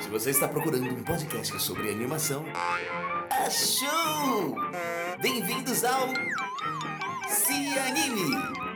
Se você está procurando um podcast sobre animação, achou! Bem-vindos ao Se Anime!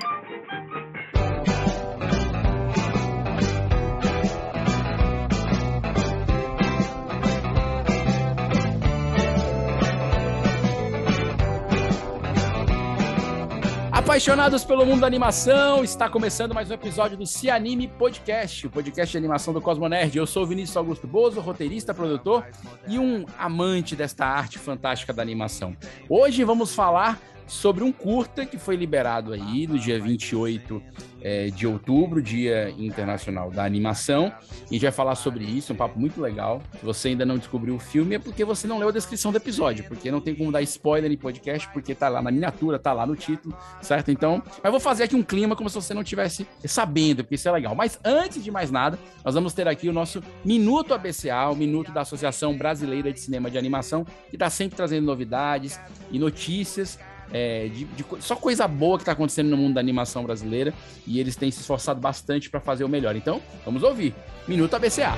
Apaixonados pelo mundo da animação, está começando mais um episódio do Se Anime Podcast, o podcast de animação do Cosmonerd. Eu sou o Vinícius Augusto Bozo, roteirista, produtor e um amante desta arte fantástica da animação. Hoje vamos falar sobre um curta que foi liberado aí no dia 28 é, de outubro, Dia Internacional da Animação. E a gente vai falar sobre isso, um papo muito legal. Se você ainda não descobriu o filme, é porque você não leu a descrição do episódio, porque não tem como dar spoiler em podcast, porque tá lá na miniatura, tá lá no título, certo? Então, eu vou fazer aqui um clima como se você não tivesse sabendo, porque isso é legal. Mas antes de mais nada, nós vamos ter aqui o nosso Minuto ABCA, o Minuto da Associação Brasileira de Cinema de Animação, que está sempre trazendo novidades e notícias é, de, de, só coisa boa que está acontecendo no mundo da animação brasileira e eles têm se esforçado bastante para fazer o melhor. Então, vamos ouvir. Minuto ABCA.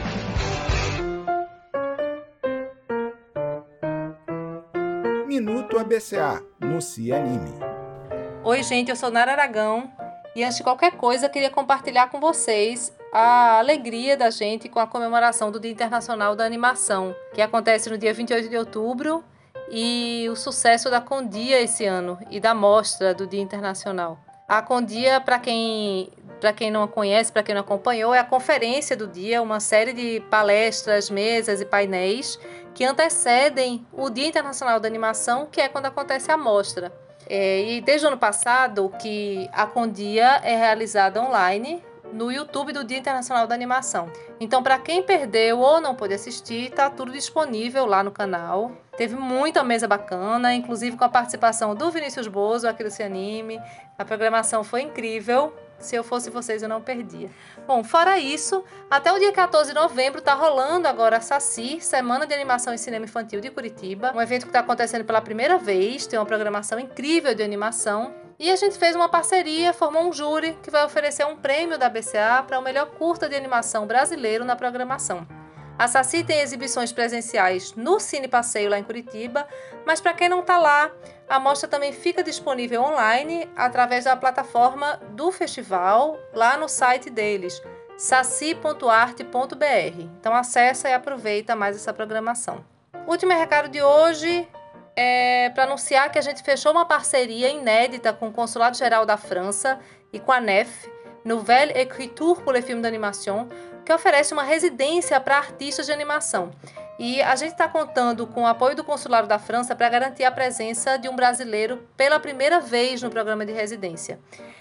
Minuto ABCA no Se Anime. Oi, gente, eu sou Nara Aragão e antes de qualquer coisa, queria compartilhar com vocês a alegria da gente com a comemoração do Dia Internacional da Animação, que acontece no dia 28 de outubro e o sucesso da Condia esse ano e da mostra do Dia Internacional. A Condia, para quem, quem não a conhece, para quem não acompanhou, é a conferência do dia, uma série de palestras, mesas e painéis que antecedem o Dia Internacional da Animação, que é quando acontece a mostra. É, e desde o ano passado que a Condia é realizada online no YouTube do Dia Internacional da Animação. Então, para quem perdeu ou não pôde assistir, está tudo disponível lá no canal. Teve muita mesa bacana, inclusive com a participação do Vinícius Bozo, aqui do Cianime. A programação foi incrível. Se eu fosse vocês, eu não perdia. Bom, fora isso, até o dia 14 de novembro está rolando agora a SACI, Semana de Animação e Cinema Infantil de Curitiba. Um evento que está acontecendo pela primeira vez, tem uma programação incrível de animação. E a gente fez uma parceria, formou um júri que vai oferecer um prêmio da BCA para o melhor curta de animação brasileiro na programação. A Saci tem exibições presenciais no Cine Passeio lá em Curitiba, mas para quem não está lá, a mostra também fica disponível online através da plataforma do festival lá no site deles, saci.arte.br. Então acessa e aproveita mais essa programação. Último recado de hoje é para anunciar que a gente fechou uma parceria inédita com o Consulado Geral da França e com a NEF, Nouvelle Écriture pour les films d'animation, que oferece uma residência para artistas de animação. E a gente está contando com o apoio do Consulado da França para garantir a presença de um brasileiro pela primeira vez no programa de residência.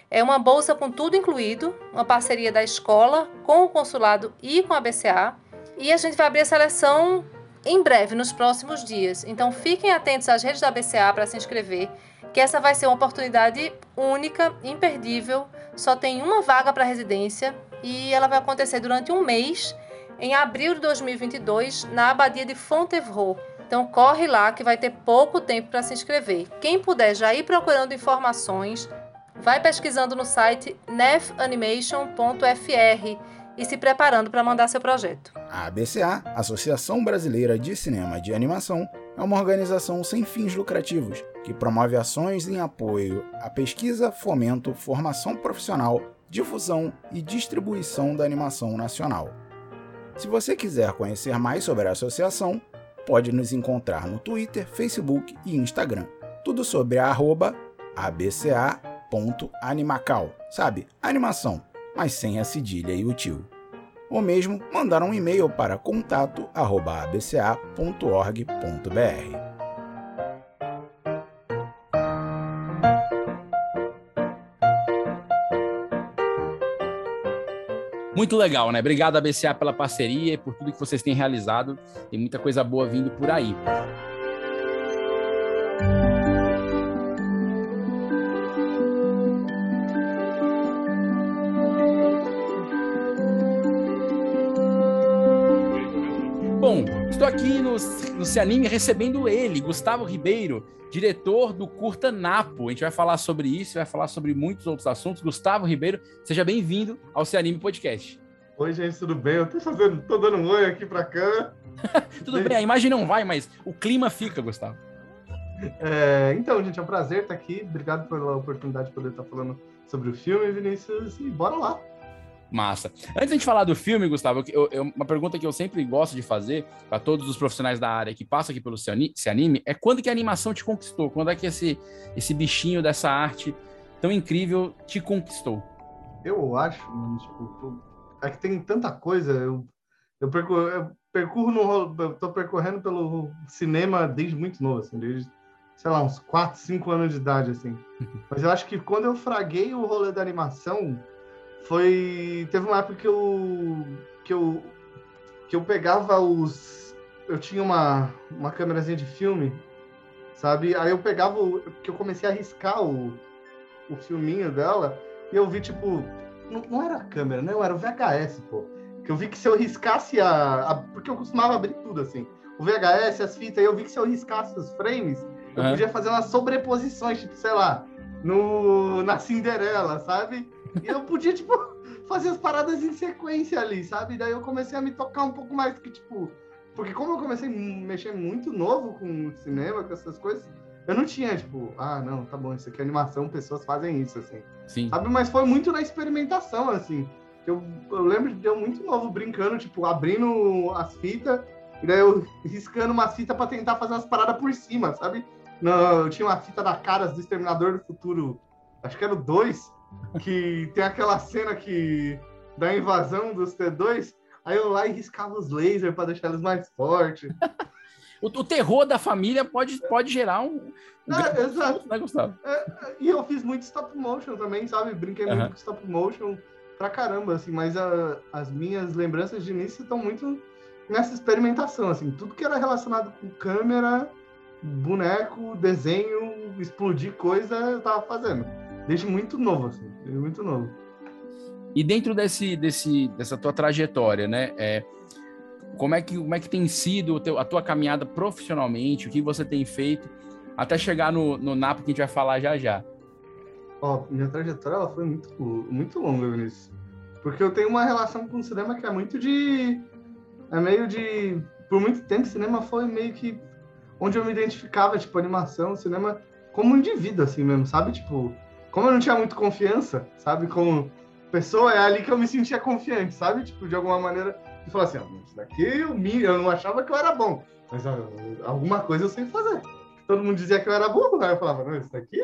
É uma bolsa com tudo incluído, uma parceria da escola com o consulado e com a BCA. E a gente vai abrir a seleção em breve, nos próximos dias. Então fiquem atentos às redes da BCA para se inscrever, que essa vai ser uma oportunidade única, imperdível. Só tem uma vaga para residência e ela vai acontecer durante um mês, em abril de 2022, na Abadia de Fontevraud. Então corre lá que vai ter pouco tempo para se inscrever. Quem puder já ir procurando informações, vai pesquisando no site nefanimation.fr e se preparando para mandar seu projeto. A ABCA, Associação Brasileira de Cinema de Animação, é uma organização sem fins lucrativos que promove ações em apoio à pesquisa, fomento, formação profissional, difusão e distribuição da animação nacional. Se você quiser conhecer mais sobre a associação, pode nos encontrar no Twitter, Facebook e Instagram. Tudo sobre a arroba abca.animacal, sabe? Animação mas sem a cedilha e o tio. Ou mesmo mandar um e-mail para contato@abca.org.br. Muito legal, né? Obrigado, ABCA, pela parceria e por tudo que vocês têm realizado. Tem muita coisa boa vindo por aí. No, Se Anime recebendo ele, Gustavo Ribeiro, diretor do Curta Napo. A gente vai falar sobre isso, vai falar sobre muitos outros assuntos. Gustavo Ribeiro, seja bem-vindo ao Se Anime Podcast. Oi, gente, tudo bem? Eu tô fazendo, tô dando um oi aqui pra câmera. tudo bem, a imagem não vai, mas o clima fica, Gustavo. É, então, gente, é um prazer estar aqui. Obrigado pela oportunidade de poder estar falando sobre o filme, Vinícius, e bora lá. Massa. Antes de falar do filme, Gustavo, eu, eu, uma pergunta que eu sempre gosto de fazer para todos os profissionais da área que passam aqui pelo Se Anime é quando que a animação te conquistou? Quando é que esse, esse bichinho dessa arte tão incrível te conquistou? Eu acho, tipo, é que tem tanta coisa. Eu, eu, percorro, eu percorro no, eu tô percorrendo pelo cinema desde muito novo, assim, desde, sei lá, uns 4, 5 anos de idade, assim. Mas eu acho que quando eu fraguei o rolê da animação, foi teve uma época que eu que eu que eu pegava os eu tinha uma uma câmerazinha de filme sabe? Aí eu pegava o, que eu comecei a riscar o o filminho dela e eu vi tipo não, não era a câmera não era o VHS pô. Que eu vi que se eu riscasse a, a porque eu costumava abrir tudo assim. O VHS as fitas eu vi que se eu riscasse os frames eu podia fazer umas sobreposições tipo sei lá no na Cinderela sabe e eu podia, tipo, fazer as paradas em sequência ali, sabe? Daí eu comecei a me tocar um pouco mais, que, tipo... Porque como eu comecei a mexer muito novo com cinema, com essas coisas, eu não tinha, tipo, ah, não, tá bom, isso aqui é animação, pessoas fazem isso, assim. Sim. Sabe? Mas foi muito na experimentação, assim. Eu, eu lembro de eu muito novo brincando, tipo, abrindo as fitas, e daí eu riscando uma fita para tentar fazer umas paradas por cima, sabe? No, eu tinha uma fita da Caras do Exterminador do Futuro, acho que era o 2, que tem aquela cena que da invasão dos T2, aí eu lá e riscava os lasers para deixar eles mais fortes. o, o, terror da família pode, pode gerar um. um é, exato. Né, Gustavo? É, e eu fiz muito stop motion também, sabe? Brinquei muito com stop motion pra caramba, assim, mas a, as minhas lembranças de início estão muito nessa experimentação, assim, tudo que era relacionado com câmera, boneco, desenho, explodir coisa, eu tava fazendo desde muito novo, assim, desde muito novo. E dentro desse, desse, dessa tua trajetória, né, é, como, é que, como é que tem sido teu, a tua caminhada profissionalmente, o que você tem feito, até chegar no, no NAPO que a gente vai falar já já? Ó, minha trajetória ela foi muito, muito longa, Vinícius. Porque eu tenho uma relação com o cinema que é muito de... É meio de... Por muito tempo, cinema foi meio que onde eu me identificava, tipo, animação, cinema como um indivíduo, assim mesmo, sabe? Tipo, como eu não tinha muito confiança, sabe, como pessoa, é ali que eu me sentia confiante, sabe? Tipo, de alguma maneira, de falar assim, oh, isso daqui eu, me, eu não achava que eu era bom, mas ó, alguma coisa eu sei fazer. Todo mundo dizia que eu era burro, aí eu falava, não, isso daqui,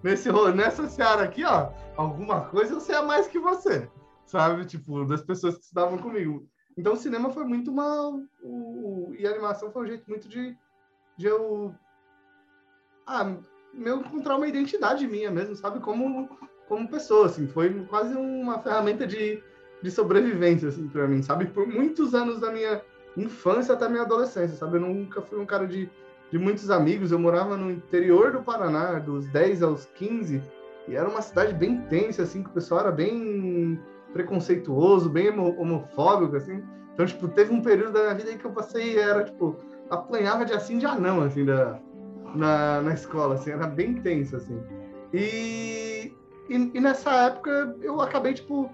nesse, nessa seara aqui, ó, alguma coisa eu sei a mais que você, sabe? Tipo, das pessoas que estudavam comigo. Então, o cinema foi muito uma... O, e a animação foi um jeito muito de, de eu... Ah, meu encontrar uma identidade minha mesmo, sabe? Como, como pessoa, assim. Foi quase uma ferramenta de, de sobrevivência, assim, para mim, sabe? Por muitos anos da minha infância até minha adolescência, sabe? Eu nunca fui um cara de, de muitos amigos. Eu morava no interior do Paraná, dos 10 aos 15, e era uma cidade bem tensa, assim, que o pessoal era bem preconceituoso, bem homofóbico, assim. Então, tipo, teve um período da minha vida em que eu passei, era, tipo, apanhava de assim de anão, assim, da, na, na escola, assim, era bem tenso, assim. E, e, e, nessa época eu acabei, tipo,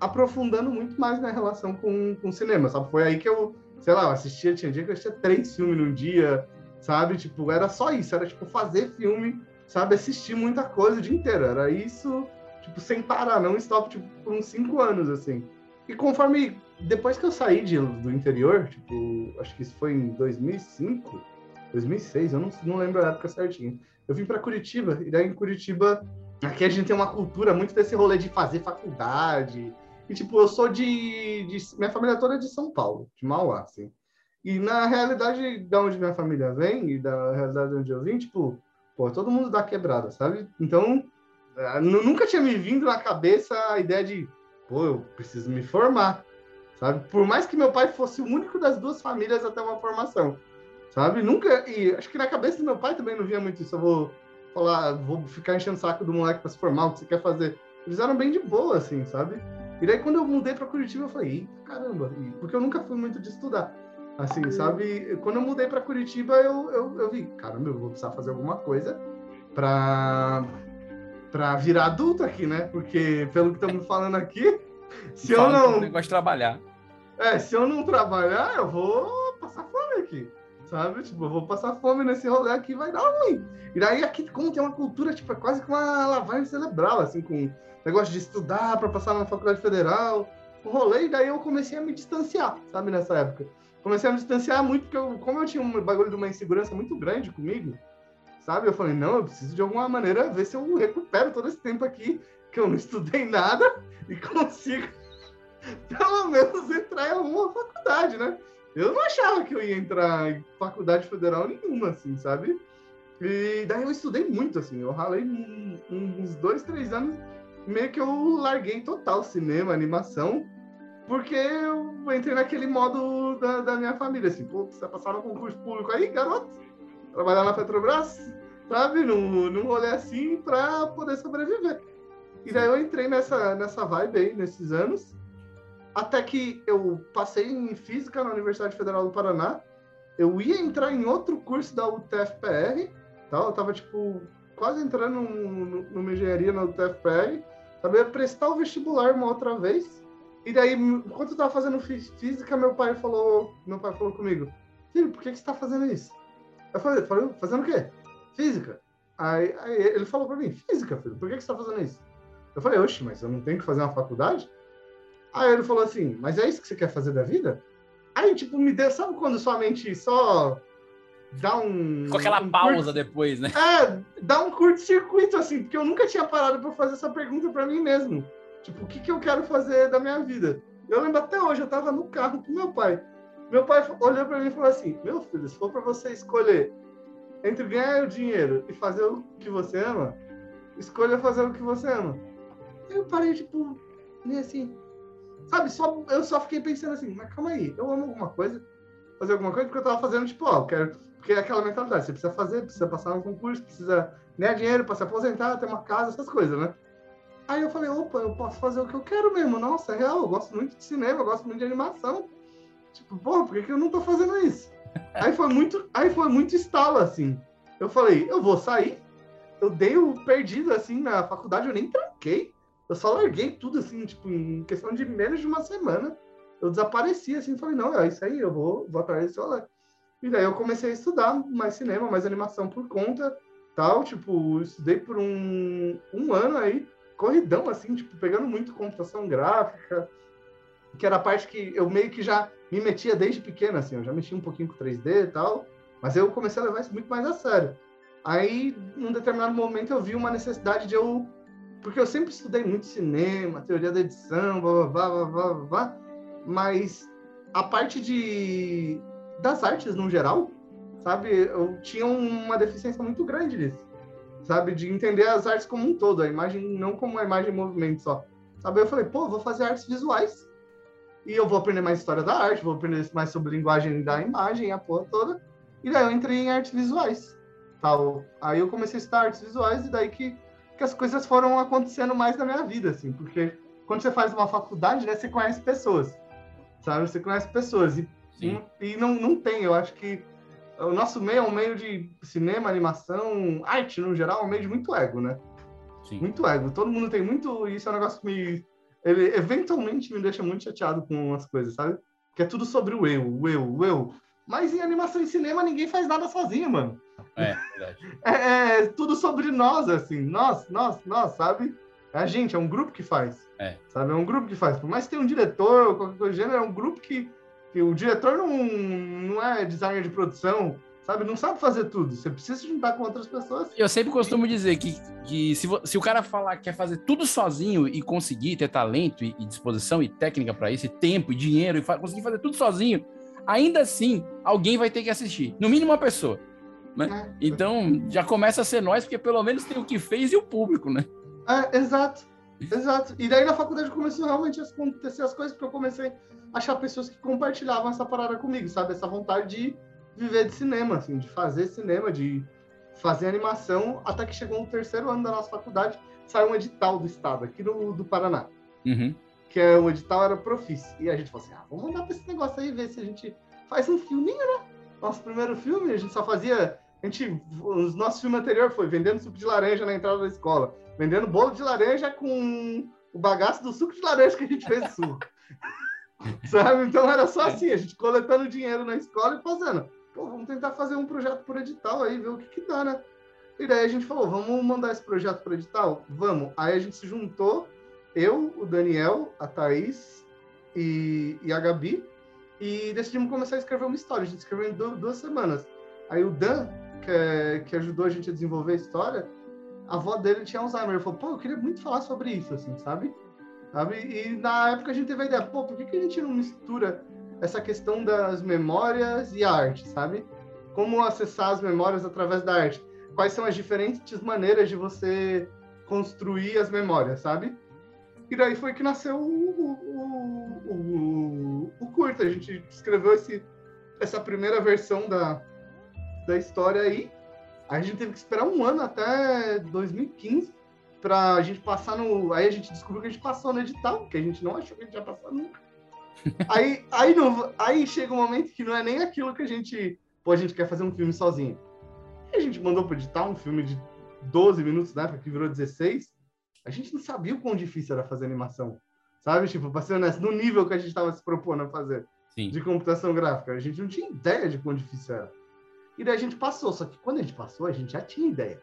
aprofundando muito mais na relação com, com cinema, sabe? Foi aí que eu, sei lá, eu assistia, tinha dia que eu assistia três filmes num dia, sabe? Tipo, era só isso, era, tipo, fazer filme, sabe? Assistir muita coisa o dia inteiro, era isso, tipo, sem parar, não stop, tipo, por uns cinco anos, assim. E conforme, depois que eu saí de, do interior, tipo, acho que isso foi em 2005, 2006, eu não, não lembro a época certinho. Eu vim para Curitiba, e daí em Curitiba, aqui a gente tem uma cultura muito desse rolê de fazer faculdade. E, tipo, eu sou de, de. Minha família toda é de São Paulo, de Mauá, assim. E na realidade, da onde minha família vem e da realidade onde eu vim, tipo, pô, todo mundo dá quebrada, sabe? Então, eh, nunca tinha me vindo na cabeça a ideia de, pô, eu preciso me formar, sabe? Por mais que meu pai fosse o único das duas famílias a ter uma formação sabe? Nunca. E acho que na cabeça do meu pai também não via muito isso. Eu vou falar, vou ficar enchendo o saco do moleque para se formar, o que você quer fazer. Eles eram bem de boa, assim, sabe? E daí quando eu mudei para Curitiba, eu falei, caramba, porque eu nunca fui muito de estudar. Assim, sabe? Quando eu mudei para Curitiba, eu, eu, eu vi, caramba, eu vou precisar fazer alguma coisa para para virar adulto aqui, né? Porque pelo que estamos falando aqui, Se eu não. Negócio de trabalhar. É, se eu não trabalhar, eu vou passar fome aqui. Sabe? Tipo, eu vou passar fome nesse rolê aqui, vai dar ruim. E daí aqui, como tem uma cultura, tipo, é quase que uma lavagem cerebral, assim, com negócio de estudar para passar na faculdade federal, o rolê, e daí eu comecei a me distanciar, sabe, nessa época. Comecei a me distanciar muito, porque eu, como eu tinha um bagulho de uma insegurança muito grande comigo, sabe? Eu falei, não, eu preciso de alguma maneira ver se eu recupero todo esse tempo aqui, que eu não estudei nada, e consigo, pelo menos, entrar em alguma faculdade, né? Eu não achava que eu ia entrar em faculdade federal nenhuma, assim, sabe? E daí eu estudei muito, assim, eu ralei uns dois, três anos, meio que eu larguei total cinema, animação, porque eu entrei naquele modo da, da minha família, assim, pô, você passar no concurso público aí, garoto, trabalhar na Petrobras, sabe, num, num rolê assim, pra poder sobreviver. E daí eu entrei nessa, nessa vibe aí, nesses anos, até que eu passei em Física na Universidade Federal do Paraná, eu ia entrar em outro curso da UTFPR, tá? eu tava, tipo, quase entrando numa engenharia na UTFPR, sabia prestar o vestibular uma outra vez, e daí, enquanto eu tava fazendo física, meu pai falou, meu pai falou comigo, filho, por que, que você tá fazendo isso? Eu falei, falei fazendo o quê? Física. Aí, aí ele falou pra mim, física, filho, por que, que você tá fazendo isso? Eu falei, oxe, mas eu não tenho que fazer uma faculdade? Aí ele falou assim, mas é isso que você quer fazer da vida? Aí, tipo, me deu, sabe quando sua mente só dá um. Com aquela um pausa curto, depois, né? É, dá um curto-circuito, assim, porque eu nunca tinha parado para fazer essa pergunta para mim mesmo. Tipo, o que, que eu quero fazer da minha vida? Eu lembro até hoje, eu tava no carro com meu pai. Meu pai olhou para mim e falou assim: Meu filho, se for para você escolher entre ganhar o dinheiro e fazer o que você ama, escolha fazer o que você ama. Aí eu parei, tipo, meio assim. Sabe, só, eu só fiquei pensando assim: Mas calma aí, eu amo alguma coisa, fazer alguma coisa, porque eu tava fazendo, tipo, ó, eu quero. Porque é aquela mentalidade: você precisa fazer, precisa passar no concurso, precisa ganhar dinheiro para se aposentar, ter uma casa, essas coisas, né? Aí eu falei, opa, eu posso fazer o que eu quero mesmo. Nossa, é real, eu gosto muito de cinema, eu gosto muito de animação. Tipo, porra, por que, que eu não tô fazendo isso? aí foi muito, aí foi muito estalo, assim. Eu falei, eu vou sair. Eu dei o perdido, assim, na faculdade, eu nem tranquei. Eu só larguei tudo, assim, tipo, em questão de menos de uma semana. Eu desapareci, assim, falei, não, é isso aí, eu vou, vou atrás desse rolê. E daí eu comecei a estudar mais cinema, mais animação por conta, tal. Tipo, estudei por um, um ano aí corridão, assim, tipo, pegando muito computação gráfica, que era a parte que eu meio que já me metia desde pequeno, assim, eu já mexia um pouquinho com 3D e tal, mas eu comecei a levar isso muito mais a sério. Aí, num determinado momento, eu vi uma necessidade de eu. Porque eu sempre estudei muito cinema, teoria da edição, blá blá blá blá blá, blá mas a parte de das artes no geral, sabe, eu tinha uma deficiência muito grande nisso sabe? De entender as artes como um todo, a imagem não como uma imagem em movimento só. Sabe? Eu falei, pô, vou fazer artes visuais e eu vou aprender mais história da arte, vou aprender mais sobre linguagem da imagem, a porra toda. E daí eu entrei em artes visuais, tal. Aí eu comecei a estudar artes visuais e daí que, que as coisas foram acontecendo mais na minha vida, assim, porque quando você faz uma faculdade, né, você conhece pessoas, sabe? Você conhece pessoas e, e não, não tem, eu acho que o nosso meio é um meio de cinema, animação, arte no geral, é um meio de muito ego, né? Sim. Muito ego. Todo mundo tem muito. Isso é um negócio que me. Ele eventualmente me deixa muito chateado com as coisas, sabe? Que é tudo sobre o eu, o eu, o eu. Mas em animação e cinema ninguém faz nada sozinho, mano. É, verdade. é, é tudo sobre nós, assim. Nós, nós, nós, sabe? É a gente, é um grupo que faz. É. Sabe? É um grupo que faz. Por mais que tenha um diretor, qualquer coisa do gênero, é um grupo que que o diretor não, não é designer de produção, sabe? Não sabe fazer tudo. Você precisa se juntar com outras pessoas. Eu sempre costumo dizer que, que se, se o cara falar que quer fazer tudo sozinho e conseguir ter talento e, e disposição e técnica para isso, e tempo e dinheiro, e fa conseguir fazer tudo sozinho, ainda assim alguém vai ter que assistir. No mínimo uma pessoa. Né? É. Então já começa a ser nós, porque pelo menos tem o que fez e o público, né? É, exato. Exato. E daí na faculdade começou realmente a acontecer as coisas, porque eu comecei a achar pessoas que compartilhavam essa parada comigo, sabe? Essa vontade de viver de cinema, assim, de fazer cinema, de fazer animação, até que chegou no terceiro ano da nossa faculdade, saiu um edital do estado, aqui do, do Paraná. Uhum. Que é, o edital era Profis. E a gente falou assim, ah, vamos mandar pra esse negócio aí, ver se a gente faz um filminho, né? Nosso primeiro filme, a gente só fazia... A gente, os nossos filmes anteriores foi vendendo suco de laranja na entrada da escola vendendo bolo de laranja com o bagaço do suco de laranja que a gente fez suco. Sabe? Então era só assim, a gente coletando dinheiro na escola e fazendo. Pô, vamos tentar fazer um projeto por edital aí, ver o que, que dá, né? E daí a gente falou, vamos mandar esse projeto por edital? Vamos. Aí a gente se juntou, eu, o Daniel, a Thaís e, e a Gabi, e decidimos começar a escrever uma história. A gente escreveu em duas semanas. Aí o Dan, que, que ajudou a gente a desenvolver a história, a avó dele tinha Alzheimer. Ele falou, pô, eu queria muito falar sobre isso, assim, sabe? sabe? E na época a gente teve a ideia, pô, por que, que a gente não mistura essa questão das memórias e arte, sabe? Como acessar as memórias através da arte? Quais são as diferentes maneiras de você construir as memórias, sabe? E daí foi que nasceu o, o, o, o curta. A gente escreveu esse, essa primeira versão da, da história aí. A gente teve que esperar um ano até 2015 pra gente passar no. Aí a gente descobriu que a gente passou no edital, que a gente não achou que a gente ia passar nunca. aí, aí, não, aí chega um momento que não é nem aquilo que a gente. Pô, a gente quer fazer um filme sozinho. E a gente mandou pro edital um filme de 12 minutos, né? Que virou 16. A gente não sabia o quão difícil era fazer animação. Sabe? Tipo, pra ser honesto, no nível que a gente estava se propondo a fazer Sim. de computação gráfica. A gente não tinha ideia de quão difícil era. E daí a gente passou. Só que quando a gente passou, a gente já tinha ideia.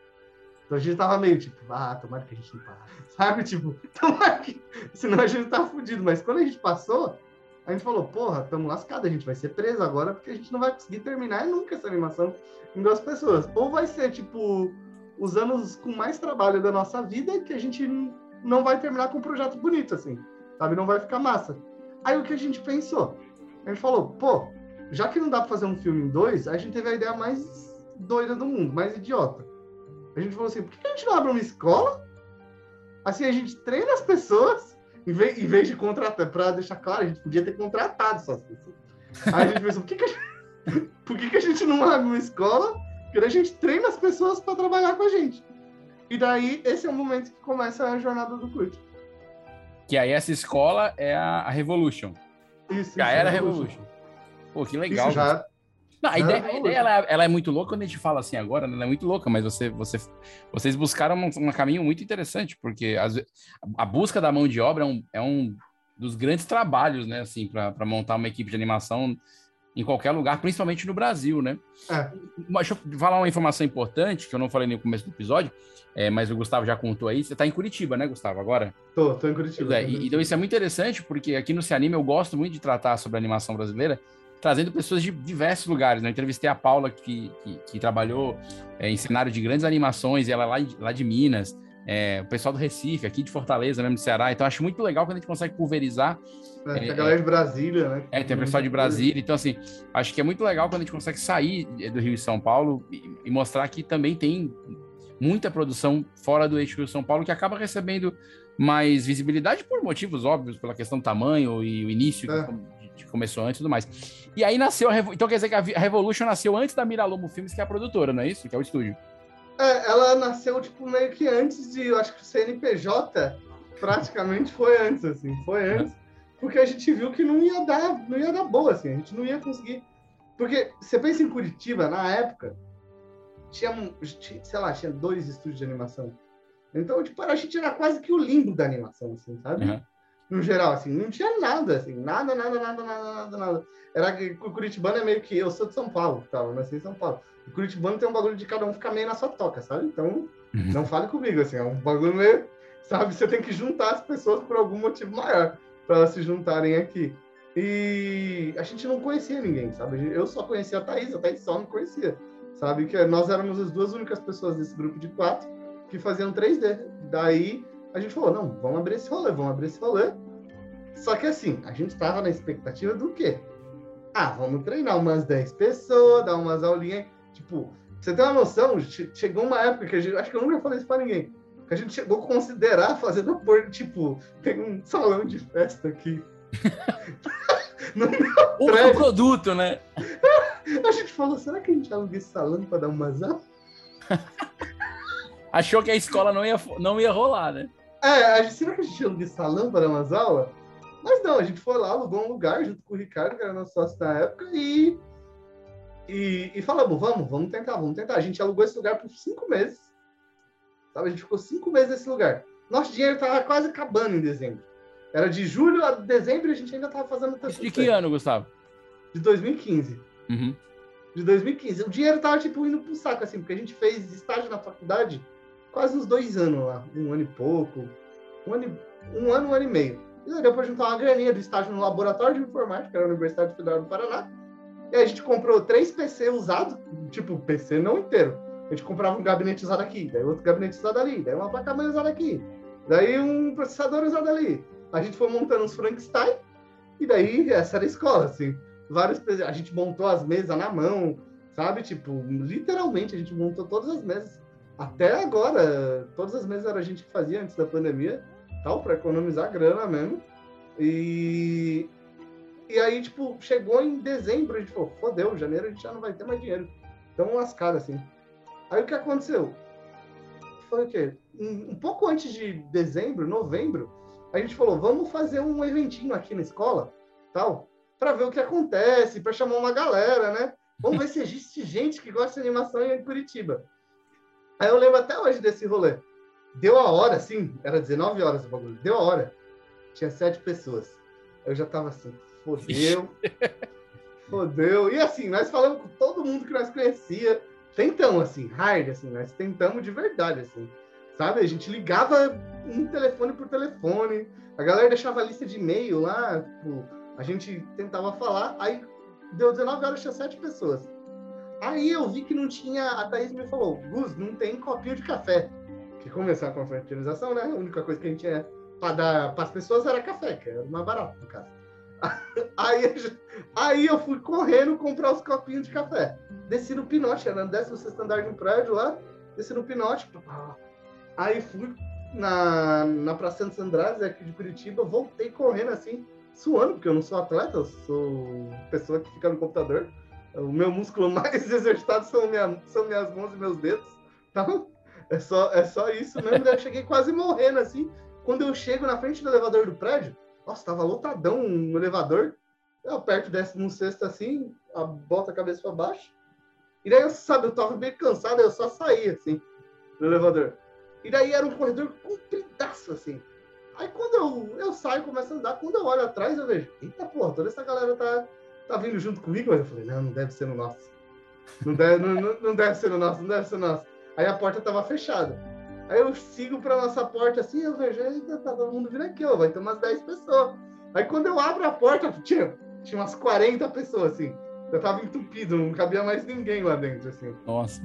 Então a gente tava meio tipo, ah, tomara que a gente não passe. Sabe? Tipo, tomara que. Senão a gente tá fudido. Mas quando a gente passou, a gente falou, porra, tamo lascado, a gente vai ser preso agora porque a gente não vai conseguir terminar nunca essa animação em duas pessoas. Ou vai ser, tipo, os anos com mais trabalho da nossa vida que a gente não vai terminar com um projeto bonito, assim. Sabe? Não vai ficar massa. Aí o que a gente pensou? A gente falou, pô, já que não dá pra fazer um filme em dois, a gente teve a ideia mais doida do mundo, mais idiota a gente falou assim, por que a gente não abre uma escola? Assim, a gente treina as pessoas, em vez, em vez de contratar, para deixar claro, a gente podia ter contratado essas pessoas. Aí a gente pensou, por que, que, a, gente, por que, que a gente não abre uma escola? Porque a gente treina as pessoas para trabalhar com a gente. E daí, esse é o momento que começa a jornada do Kurt. Que aí essa escola é a, Revolution. Isso, já era a Revolution. Revolution. Pô, que legal. Isso já, não, a ideia, a ideia ela, ela, é muito louca quando a gente fala assim agora, né? ela é muito louca, mas você, você, vocês buscaram um, um caminho muito interessante, porque as, a busca da mão de obra é um, é um dos grandes trabalhos, né, assim, para montar uma equipe de animação em qualquer lugar, principalmente no Brasil, né? É. Deixa eu falar uma informação importante, que eu não falei no começo do episódio, é, mas o Gustavo já contou aí. Você está em Curitiba, né, Gustavo, agora? Tô, tô em Curitiba. É, e, então isso é muito interessante, porque aqui no Cianime eu gosto muito de tratar sobre a animação brasileira, trazendo pessoas de diversos lugares. Né? Eu entrevistei a Paula, que, que, que trabalhou é, em cenário de grandes animações, e ela é lá, lá de Minas, é, o pessoal do Recife, aqui de Fortaleza, mesmo do Ceará. Então, acho muito legal quando a gente consegue pulverizar. É, tem a galera de Brasília, né? É, tem o pessoal de Brasília. Então, assim, acho que é muito legal quando a gente consegue sair do Rio e São Paulo e, e mostrar que também tem muita produção fora do eixo Rio São Paulo que acaba recebendo mais visibilidade por motivos óbvios, pela questão do tamanho e o início é que começou antes e tudo mais. E aí nasceu a Revo... Então quer dizer que a Revolution nasceu antes da Miralomo Filmes, que é a produtora, não é isso? Que é o estúdio. É, ela nasceu, tipo, meio que antes de. Eu acho que o CNPJ praticamente foi antes, assim. Foi antes. Porque a gente viu que não ia dar, não ia dar boa, assim. A gente não ia conseguir. Porque você pensa em Curitiba, na época, tinha, sei lá, tinha dois estúdios de animação. Então, tipo, a gente era quase que o limbo da animação, assim, sabe? Uhum no geral, assim, não tinha nada, assim, nada, nada, nada, nada, nada, nada. Era que o Curitibano é meio que, eu sou de São Paulo, tá? Eu nasci em São Paulo. O Curitibano tem um bagulho de cada um ficar meio na sua toca, sabe? Então, uhum. não fale comigo, assim, é um bagulho meio, sabe? Você tem que juntar as pessoas por algum motivo maior para elas se juntarem aqui. E a gente não conhecia ninguém, sabe? Eu só conhecia a Thaís, a Thaís só não conhecia, sabe? Que nós éramos as duas únicas pessoas desse grupo de quatro que faziam 3D. Daí a gente falou, não, vamos abrir esse rolê, vamos abrir esse rolê. Só que assim, a gente estava na expectativa do quê? Ah, vamos treinar umas 10 pessoas, dar umas aulinhas. Tipo, você tem uma noção, chegou uma época que a gente, acho que eu nunca falei isso pra ninguém, que a gente chegou a considerar fazer por, tipo, tem um salão de festa aqui. no meu produto, né? a gente falou, será que a gente aluga esse salão para dar umas aulas? Achou que a escola não ia, não ia rolar, né? É, será que a gente aluga esse salão para aulas? Mas não, a gente foi lá, alugou um lugar junto com o Ricardo, que era nosso sócio na época, e, e, e falamos, vamos, vamos tentar, vamos tentar. A gente alugou esse lugar por cinco meses. Sabe? A gente ficou cinco meses nesse lugar. nosso dinheiro tava quase acabando em dezembro. Era de julho a dezembro e a gente ainda tava fazendo Isso de que ano, Gustavo? De 2015. Uhum. De 2015. O dinheiro tava, tipo, indo pro saco, assim, porque a gente fez estágio na faculdade quase uns dois anos lá. Um ano e pouco. Um ano, e- um ano, um ano e meio. E deu pra juntar uma graninha do estágio no laboratório de informática, era a Universidade Federal do Paraná. E a gente comprou três PC usados, tipo, PC não inteiro. A gente comprava um gabinete usado aqui, daí outro gabinete usado ali, daí uma placa-mãe usada aqui, daí um processador usado ali. A gente foi montando uns Frankenstein, e daí essa era a escola, assim. Vários a gente montou as mesas na mão, sabe? Tipo, literalmente a gente montou todas as mesas. Até agora, todas as mesas era a gente que fazia antes da pandemia, tal, para economizar grana mesmo. E e aí, tipo, chegou em dezembro, a gente falou, fodeu, janeiro a gente já não vai ter mais dinheiro. Então, lascado, assim. Aí o que aconteceu? Foi o quê? Um, um pouco antes de dezembro, novembro, a gente falou, vamos fazer um eventinho aqui na escola, tal, para ver o que acontece, para chamar uma galera, né? Vamos ver se existe gente que gosta de animação em Curitiba. Aí eu lembro até hoje desse rolê. Deu a hora, assim, era 19 horas o bagulho, deu a hora. Tinha sete pessoas. Eu já tava assim, fodeu, fodeu. E assim, nós falamos com todo mundo que nós conhecia. Tentamos, assim, hard, assim, nós tentamos de verdade, assim. Sabe? A gente ligava um telefone por telefone, a galera deixava a lista de e-mail lá, tipo, a gente tentava falar, aí deu 19 horas, tinha sete pessoas. Aí eu vi que não tinha, a Thaís me falou, Gus, não tem copinho de café. Que começou a confraternização, né? A única coisa que a gente tinha para dar para as pessoas era café, que era mais barato, no caso. Aí, aí eu fui correndo comprar os copinhos de café. Desci no Pinote, era no 16 andar de um prédio lá, desci no Pinote. Aí fui na, na Praça Santos Andrade, aqui de Curitiba, voltei correndo assim, suando, porque eu não sou atleta, eu sou pessoa que fica no computador. O meu músculo mais exercitado são, minha, são minhas mãos e meus dedos. Então, é só, é só isso mesmo. Eu cheguei quase morrendo assim. Quando eu chego na frente do elevador do prédio, nossa, tava lotadão o elevador. Eu aperto o décimo sexto assim, a, boto a cabeça para baixo. E daí, eu, sabe, eu tava meio cansado, eu só saí assim, do elevador. E daí era um corredor compridaço assim. Aí quando eu, eu saio, começo a andar, quando eu olho atrás, eu vejo, eita porra, toda essa galera tá, tá vindo junto comigo. Aí eu falei, não, não deve ser no nosso. Não deve, não, não- não deve ser no nosso, não deve ser no nosso. Aí a porta tava fechada. Aí eu sigo pra nossa porta assim, eu vejo, eita, tá todo mundo vindo aqui, ó, vai ter umas 10 pessoas. Aí quando eu abro a porta, tinha, tinha umas 40 pessoas, assim. Eu tava entupido, não cabia mais ninguém lá dentro, assim. Nossa.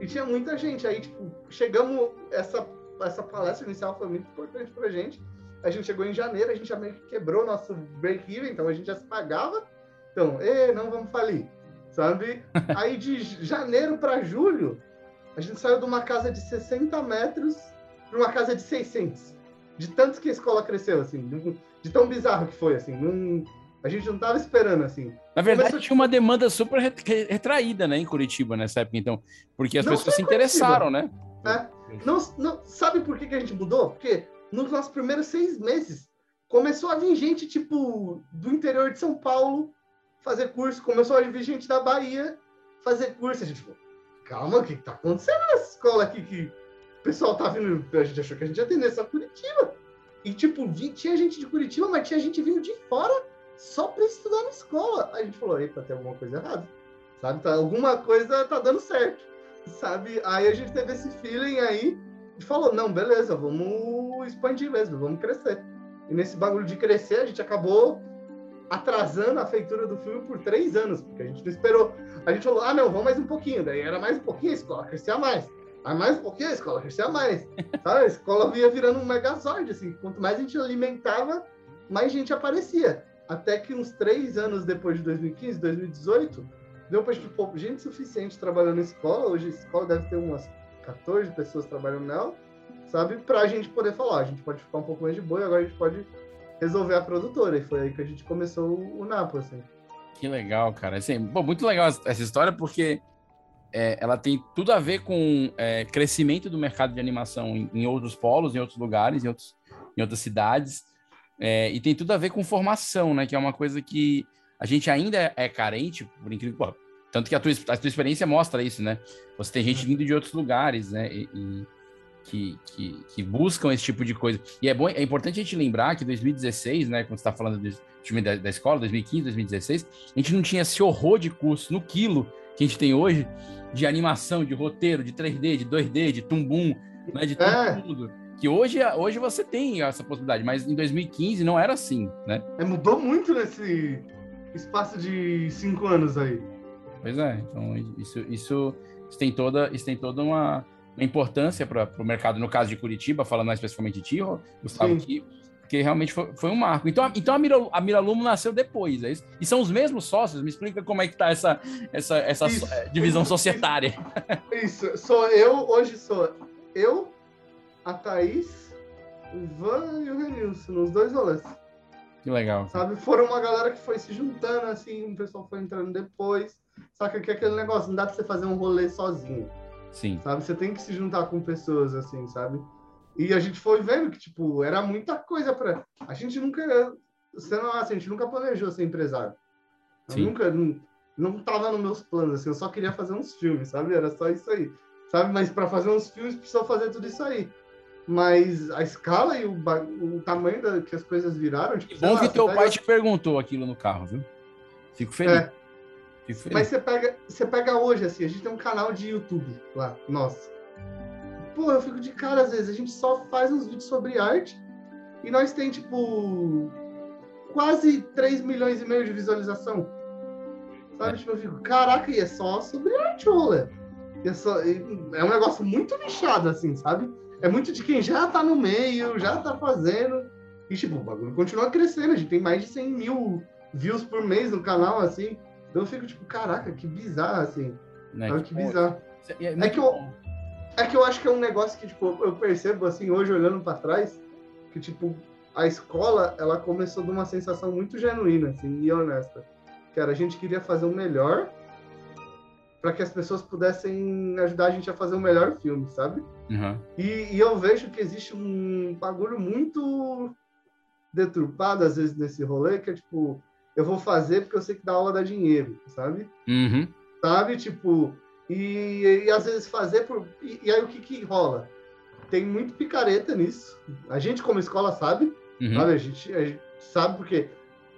E tinha muita gente. Aí, tipo, chegamos. Essa, essa palestra inicial foi muito importante pra gente. A gente chegou em janeiro, a gente já meio que quebrou nosso break-even, então a gente já se pagava. Então, e não vamos falir, sabe? Aí de janeiro para julho, a gente saiu de uma casa de 60 metros para uma casa de 600. De tanto que a escola cresceu, assim, de- tão bizarro que foi, assim. não- a gente não tava esperando, assim. Na verdade, Começou- tinha uma demanda super ret- re- retraída, né, em Curitiba nessa época, então, porque as Não pessoas se Curitiba. interessaram, né? Não, não- sabe por que, que a gente mudou? Porque nos nossos primeiros seis meses começou a vir gente, tipo, do interior de São Paulo fazer curso, começou a vir gente da Bahia fazer curso. A gente falou, calma, o que, que tá acontecendo nessa escola aqui que o pessoal tá vindo. A gente achou que a gente ia atender só Curitiba. E, tipo, vi- tinha gente de Curitiba, mas tinha gente vindo de fora só pra estudar na escola. A gente falou, eita, tem alguma coisa errada. Sabe? Tá, alguma coisa tá dando certo sabe? Aí a gente teve esse feeling aí e falou, não, beleza, vamos expandir mesmo, vamos crescer. E nesse bagulho de crescer, a gente acabou atrasando a feitura do filme por três anos, porque a gente não esperou. A gente falou, ah, não, vamos mais um pouquinho. Daí era mais um pouquinho, a escola crescia mais. Aí mais um pouquinho, a escola crescia mais. Sabe? A escola vinha virando um megazord, assim. Quanto mais a gente alimentava, mais gente aparecia. Até que uns três anos depois de 2015, 2018, deu pra gente pôr gente suficiente trabalhando na escola. Hoje a escola deve ter umas 14 pessoas trabalhando nela, sabe? Pra gente poder falar, "Ó, a gente pode ficar um pouco mais de boa e agora a gente pode resolver a produtora. E foi aí que a gente começou o, o Napo, assim. Que legal, cara. Assim, pô, muito legal essa história, porque é, ela tem tudo a ver com é, crescimento do mercado de animação em, em outros polos, em outros lugares, em, outros, em outras cidades. É, e tem tudo a ver com formação, né? Que é uma coisa que a gente ainda é carente, por incrível que pô, Tanto que a tua, a tua experiência mostra isso, né? Você tem gente vindo de outros lugares, né? E, e- que, que, que, buscam esse tipo de coisa. E é bom, é importante a gente lembrar que 2016, né, quando você está falando do time da, da, escola, 2015, 2016, a gente não tinha esse horror de curso no quilo que a gente tem hoje de animação, de roteiro, de 3D, de 2D, de tumbum, né, de É. tudo. Que hoje, hoje você tem essa possibilidade, mas em 2015 não era assim, né? É, mudou muito nesse espaço de cinco anos aí. Pois é, então isso, isso, isso tem toda, isso tem toda uma, uma importância para o mercado, no caso de Curitiba, falando mais especificamente de ti, Gustavo, que, que realmente foi, foi um marco. Então, a- então a, Mira, a Miralumo nasceu depois, é isso? E são os mesmos sócios? Me explica como é que tá essa, essa, essa Isso. eh, divisão societária. Isso, sou eu, hoje sou eu, a Thaís, o Ivan e o Renilson, nos dois rolês. Que legal. Sabe? Foram uma galera que foi se juntando, assim, o pessoal foi entrando depois. Saca que é aquele negócio, não dá pra você fazer um rolê sozinho, Sim. sabe? Você tem que se juntar com pessoas, assim, sabe? E a gente foi vendo que, tipo, era muita coisa pra. A gente nunca. Sendo assim, a gente nunca planejou ser empresário. Eu Sim. nunca. Não, não tava nos meus planos, assim, eu só queria fazer uns filmes, sabe? Era só isso aí. Sabe? Mas para fazer uns filmes precisou fazer tudo isso aí. Mas a escala e o, o tamanho da, que as coisas viraram. Tipo, bom lá, que teu pai te perguntou aquilo no carro, viu? Fico feliz. É. Mas você pega, você pega hoje, assim, a gente tem um canal de YouTube lá, nossa. Pô, eu fico de cara às vezes, a gente só faz uns vídeos sobre arte e nós tem, tipo, quase 3 milhões e meio de visualização. Sabe? Tipo, eu fico, caraca, e é só sobre arte, rolê. É, só, é um negócio muito nichado, assim, sabe? É muito de quem já tá no meio, já tá fazendo. E, tipo, o bagulho continua crescendo. A gente tem mais de 100 mil views por mês no canal, assim. Então eu fico tipo, caraca, que bizarro, assim. Né, Olha que bizarro. É, muito que eu-. É que eu acho que é um negócio que, tipo, eu percebo, assim, hoje olhando pra trás, que, tipo, a escola, ela começou de uma sensação muito genuína, assim, e honesta. Que era, a gente queria fazer o melhor para que as pessoas pudessem ajudar a gente a fazer o melhor filme, sabe? Uhum. E, e eu vejo que existe um bagulho muito deturpado, às vezes, nesse rolê, que é, tipo, eu vou fazer porque eu sei que dá aula dá dinheiro, sabe? Uhum. sabe? Tipo, e, e às vezes fazer por. E, e aí o que que rola? Tem muito picareta nisso. A gente, como escola, sabe, Uhum. sabe? A gente, a gente sabe porque.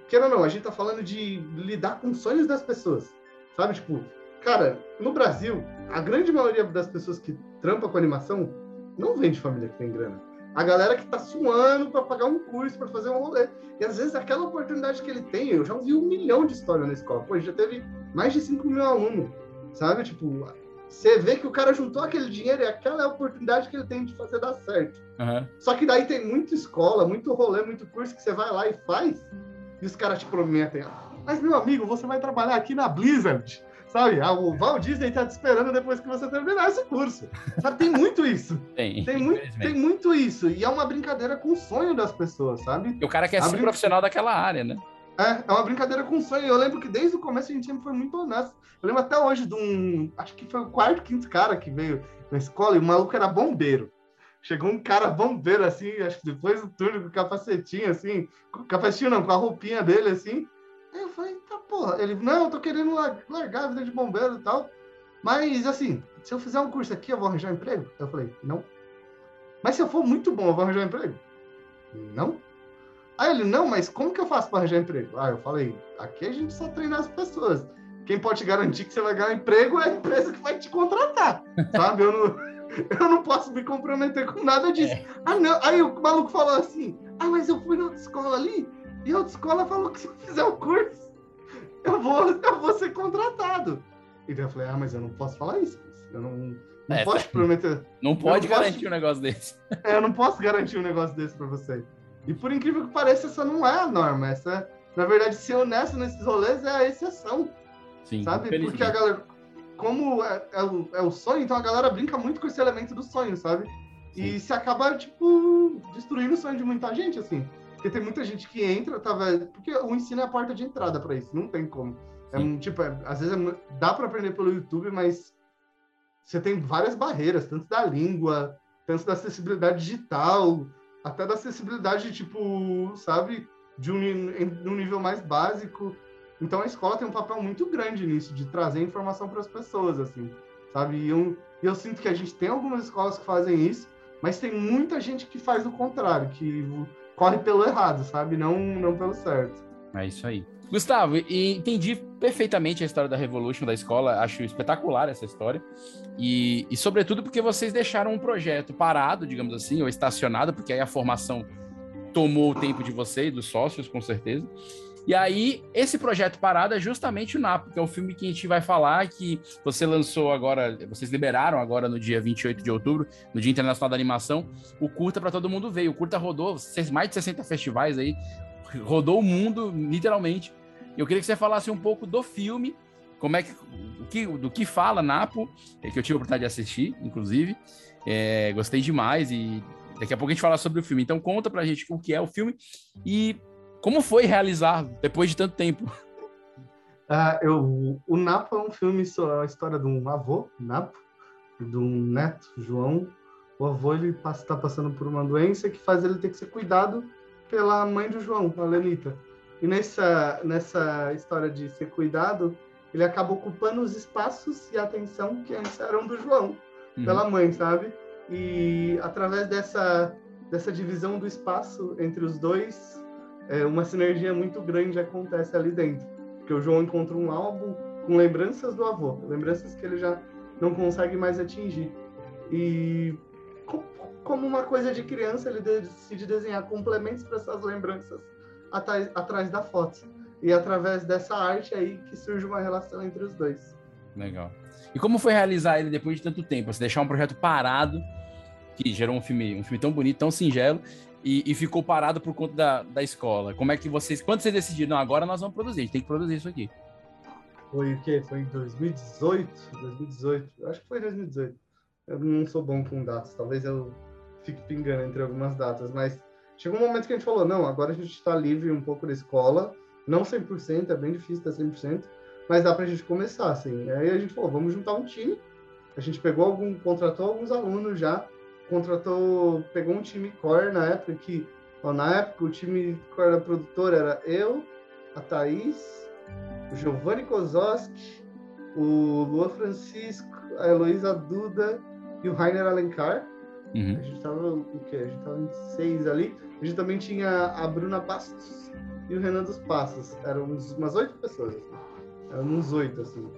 Queira ou não, a gente tá falando de lidar com os sonhos das pessoas, sabe? Tipo, cara, no Brasil, a grande maioria das pessoas que trampa com animação não vem de família que tem grana. A galera que tá suando para pagar um curso, para fazer um rolê. E às vezes aquela oportunidade que ele tem, eu já ouvi um milhão de histórias na escola. Pô, já teve mais de 5 mil alunos, sabe? Tipo, você vê que o cara juntou aquele dinheiro e aquela é a oportunidade que ele tem de fazer dar certo. Uhum. Só que daí tem muita escola, muito rolê, muito curso que você vai lá e faz, e os caras te prometem. Mas, meu amigo, você vai trabalhar aqui na Blizzard. Sabe? Ah, O Walt Disney tá te esperando depois que você terminar esse curso. Sabe? Tem muito isso. Tem, Tem muito, tem muito isso. E é uma brincadeira com o sonho das pessoas, sabe? E o cara quer ser profissional daquela área, né? É, é uma brincadeira com sonho. Eu lembro que desde o começo a gente sempre foi muito honesto. Eu lembro até hoje de um. Acho que foi o quarto, quinto cara que veio na escola e o maluco era bombeiro. Chegou um cara bombeiro, assim, acho que depois do turno, com o capacetinho, assim. Com capacetinho não, com a roupinha dele, assim. Aí eu falei, porra. Ele, não, eu tô querendo lar- largar a vida de bombeiro e tal. Mas, assim, se eu fizer um curso aqui, eu vou arranjar emprego? Eu falei, não. Mas se eu for muito bom, eu vou arranjar emprego? Não. Aí ele, não, mas como que eu faço para arranjar emprego? Ah, eu falei, aqui a gente só treina as pessoas. Quem pode te garantir que você vai ganhar emprego é a empresa que vai te contratar, sabe? Eu não, eu não posso me comprometer com nada disso. Ah, não. Aí o maluco falou assim, ah, mas eu fui na outra escola ali, e a outra escola falou que se eu fizer o curso, eu vou, eu vou ser contratado. E daí eu falei, ah, mas eu não posso falar isso. Eu não, não É, posso te prometer. Não pode posso- garantir um negócio desse. É, eu não posso garantir um negócio desse pra você. E por incrível que pareça, essa não é a norma. Essa, na verdade, ser honesto nesses rolês é a exceção, Sim, sabe? Porque a galera, como é, é o, é o sonho, então a galera brinca muito com esse elemento do sonho, sabe? E se acaba, tipo, destruindo o sonho de muita gente, assim. Porque tem muita gente que entra, tava. Porque o ensino é a porta de entrada pra isso, não tem como. É, um, tipo, é- às vezes é dá pra aprender pelo YouTube, mas você tem várias barreiras, tanto da língua, tanto da acessibilidade digital, até da acessibilidade, tipo, sabe, de um, em- num nível mais básico. Então a escola tem um papel muito grande nisso, de trazer informação para as pessoas, assim, sabe? E eu, e eu sinto que a gente tem algumas escolas que fazem isso, Mas tem muita gente que faz o contrário, que corre pelo errado, sabe? Não, não pelo certo. É isso aí. Gustavo, entendi perfeitamente a história da Revolution da escola, acho espetacular essa história. E, e, sobretudo, porque vocês deixaram um projeto parado, digamos assim, ou estacionado, porque aí a formação tomou o tempo de vocês, dos sócios, com certeza. E aí, esse projeto parado é justamente o Napo, que é o filme que a gente vai falar, que você lançou agora, vocês liberaram agora no dia 28 de outubro, no Dia Internacional da Animação, o curta para todo mundo ver. O curta rodou mais de 60 festivais aí, rodou o mundo, literalmente. Eu queria que você falasse um pouco do filme, como é que, o que do que fala Napo, é, que eu tive a oportunidade de assistir, inclusive. É, gostei demais e daqui a pouco a gente fala sobre o filme. Então conta pra gente o que é o filme e como foi realizar depois de tanto tempo? Uh, eu, o Napo é um filme a história de um avô, Napo, de um neto, João. O avô ele está passando por uma doença que faz ele ter que ser cuidado pela mãe do João, a Lenita. E nessa, nessa história de ser cuidado, ele acaba ocupando os espaços e a atenção que antes eram do João, uhum. pela mãe, sabe? E através dessa, dessa divisão do espaço entre os dois, é, uma sinergia muito grande acontece ali dentro. Porque o João encontra um álbum com lembranças do avô, lembranças que ele já não consegue mais atingir. E como uma coisa de criança, ele decide desenhar complementos para essas lembranças atrás, atrás da foto. E através dessa arte aí que surge uma relação entre os dois. Legal. E como foi realizar ele depois de tanto tempo? Você deixar um projeto parado, que gerou um filme, um filme tão bonito, tão singelo, e, e, ficou parado por conta da, da escola. Como é que vocês, quando vocês decidiram, agora nós vamos produzir, a gente tem que produzir isso aqui? Foi o quê? Foi em 2018? 2018, eu acho que foi 2018. Eu não sou bom com datas, talvez eu fique pingando entre algumas datas, mas chegou um momento que a gente falou, não, agora a gente está livre um pouco da escola, não 100%, é bem difícil estar 100%, mas dá para a gente começar, assim. Aí a gente falou, vamos juntar um time, a gente pegou algum, contratou alguns alunos já, contratou, pegou um time core na época que, ó, na época o time core da produtora era eu, a Thaís, o Giovanni Kozowski, o Luan Francisco, a Heloísa Duda e o Rainer Alencar. Uhum. A gente tava o quê? A gente tava em seis ali. A gente também tinha a Bruna Bastos e o Renan dos Passos. Eram uns, umas oito pessoas. Assim. Eram uns oito, assim.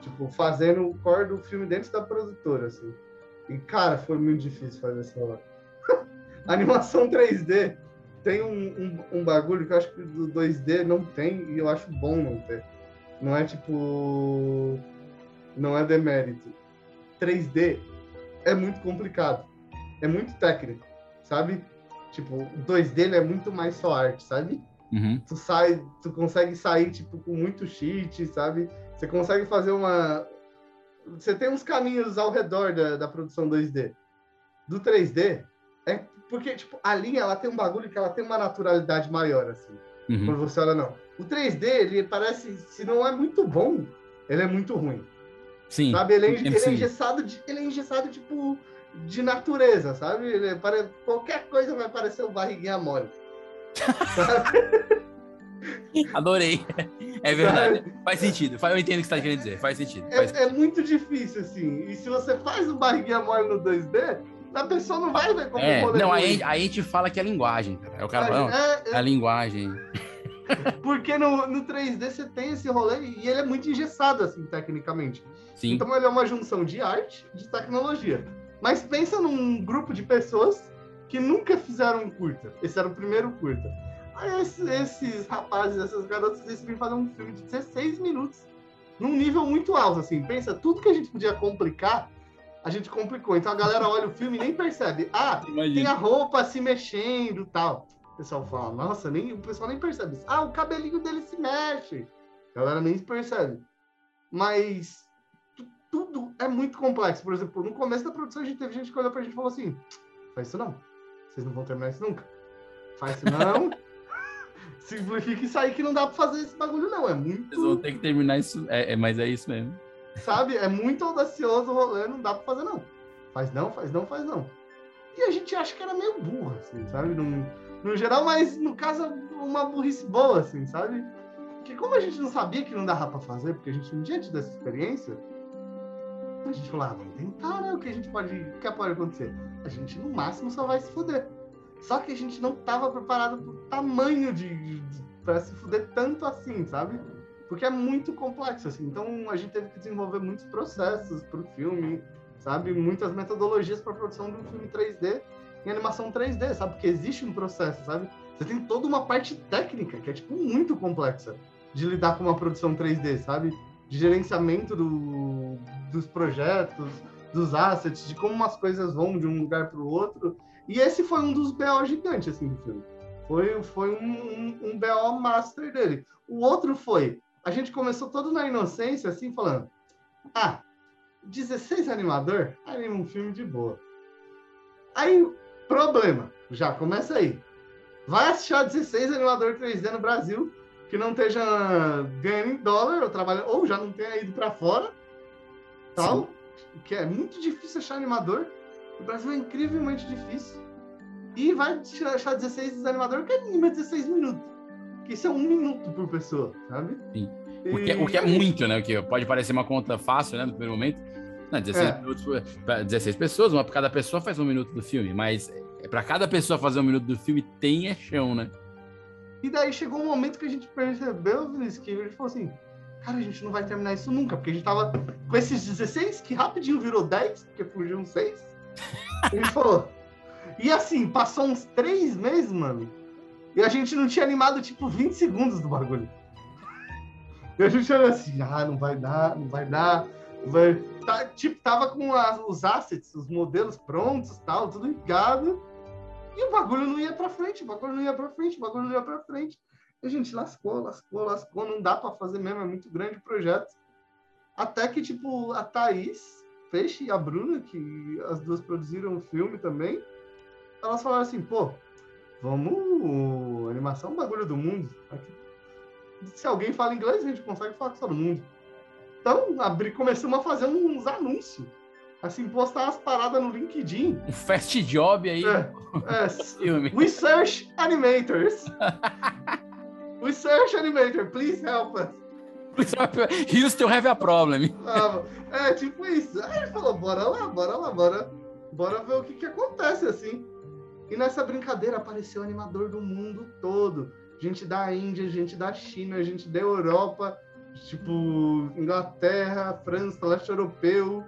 Tipo, fazendo o core do filme dentro da produtora, assim. E, cara, foi muito difícil fazer essa hora. animação 3D tem um, um, um, bagulho que eu acho que do 2D não tem e eu acho bom não ter. Não é tipo. Não é demérito. 3D é muito complicado. É muito técnico, sabe? Tipo, o 2D é muito mais só arte, sabe? Uhum. Tu sai, tu consegue sair tipo com muito cheat, sabe? Você consegue fazer uma você tem uns caminhos ao redor da, da produção 2D. Do 3D, é porque, tipo, a linha, ela tem um bagulho que ela tem uma naturalidade maior, assim. Uhum. Quando você olha, não. O 3D, ele parece, se não é muito bom, ele é muito ruim. Sim. Sabe? Ele é, ele é engessado, de, ele é engessado, tipo, de natureza, sabe? Ele é, qualquer coisa vai parecer um barriguinha mole. Adorei. É verdade. Faz sentido. Eu entendo o que você está querendo dizer. Faz sentido. É, faz é, é, muito difícil, assim. E se você faz um barriguinha mole no 2D, a pessoa não vai ver como é, Não, aí, aí a gente fala que é linguagem, cara. É o cara fala, é, é, a linguagem. Porque no, no 3D você tem esse rolê e ele é muito engessado, assim, tecnicamente. Sim. Então ele é uma junção de arte de tecnologia. Mas pensa num grupo de pessoas que nunca fizeram um curta. Esse era o primeiro curta. Aí esses, esses rapazes, essas garotas decidem fazer um filme de 16 minutos, num nível muito alto, assim. Pensa, tudo que a gente podia complicar, a gente complicou. Então a galera olha o filme e nem percebe. Ah, Imagina. tem a roupa se mexendo tal. O pessoal fala, nossa, nem, o pessoal nem percebe isso. Ah, o cabelinho dele se mexe. A galera nem percebe. Mas tudo é muito complexo. Por exemplo, no começo da produção, a gente teve gente que olhou pra gente e falou assim: faz isso não. Vocês não vão terminar isso nunca. Faz isso não. Simplifica isso aí que não dá pra fazer esse bagulho, não. É muito. Vocês vão ter que terminar isso. É, é, mas é isso mesmo. Sabe? É muito audacioso o rolê, não dá pra fazer, não. Faz não, faz não, faz não. E a gente acha que era meio burro, assim, sabe? No, no geral, mas no caso, uma burrice boa, assim, sabe? Porque como a gente não sabia que não dava pra fazer, porque a gente não tinha tido essa experiência, A gente falou, ah, vamos tentar, né? O que a gente pode. O que pode acontecer? A gente, no máximo, só vai se fuder. Só que a gente não tava preparado pro tamanho de. de pra se fuder tanto assim, sabe? Porque é muito complexo, assim. Então a gente teve que desenvolver muitos processos pro filme, sabe? Muitas metodologias para produção de um filme 3D em animação 3D, sabe? Porque existe um processo, sabe? Você tem toda uma parte técnica que é, tipo, muito complexa de lidar com uma produção 3D, sabe? De gerenciamento do, dos projetos, dos assets, de como as coisas vão de um lugar para o outro. E esse foi um dos BO gigantes, assim, do filme. Foi, foi um, um, um BO master dele. O outro foi, a gente começou todo na inocência, assim, falando, ah, 16 animador, anima um filme de boa. Aí, problema, já começa aí. Vai achar 16 animador 3D no Brasil que não esteja ganhando em dólar ou trabalhando, ou já não tenha ido para fora, tal, Sim. que é muito difícil achar animador. O Brasil é incrivelmente difícil. E vai achar 16 animador que anima 16 minutos. Que isso é um minuto por pessoa, sabe? Sim. O que, é, o que é muito, né? O que pode parecer uma conta fácil, né? No primeiro momento. Não, 16 é. minutos para 16 pessoas, uma para cada pessoa faz um minuto do filme, mas é, para cada pessoa fazer um minuto do filme tem é chão, né? E daí chegou um momento que a gente percebeu, Vinícius, que a gente falou assim, cara, a gente não vai terminar isso nunca, porque a gente tava com esses 16, que rapidinho virou 10, porque fugiu uns 6. Gente falou. E assim, passou uns 3 meses, mano, e a gente não tinha animado tipo 20 segundos do bagulho. E a gente olha assim, ah, não vai dar, não vai dar. Vai... Tá, tipo, tava com os assets, os modelos prontos, tal, tudo ligado. E o bagulho não ia para frente, o bagulho não ia para frente, o bagulho não ia para frente. E a gente lascou, lascou, lascou, não dá para fazer mesmo, é muito grande o projeto. Até que, tipo, a Thaís Peixe e a Bruna, que as duas produziram o filme também, elas falaram assim, pô, vamos... Animação é um bagulho do mundo. Aqui se alguém fala inglês, a gente consegue falar com todo mundo. Então, abri, começamos a fazer uns anúncios. Assim, postar as paradas no LinkedIn. Um fast job aí. É, é, we search animators. we search animator, please help us. Houston have a problem. Ah, é, tipo isso. Aí ele falou, bora lá, bora lá, bora, bora ver o que que acontece, assim. E nessa brincadeira apareceu o animador do mundo todo gente da Índia, gente da China, gente da Europa, tipo Inglaterra, França, leste europeu,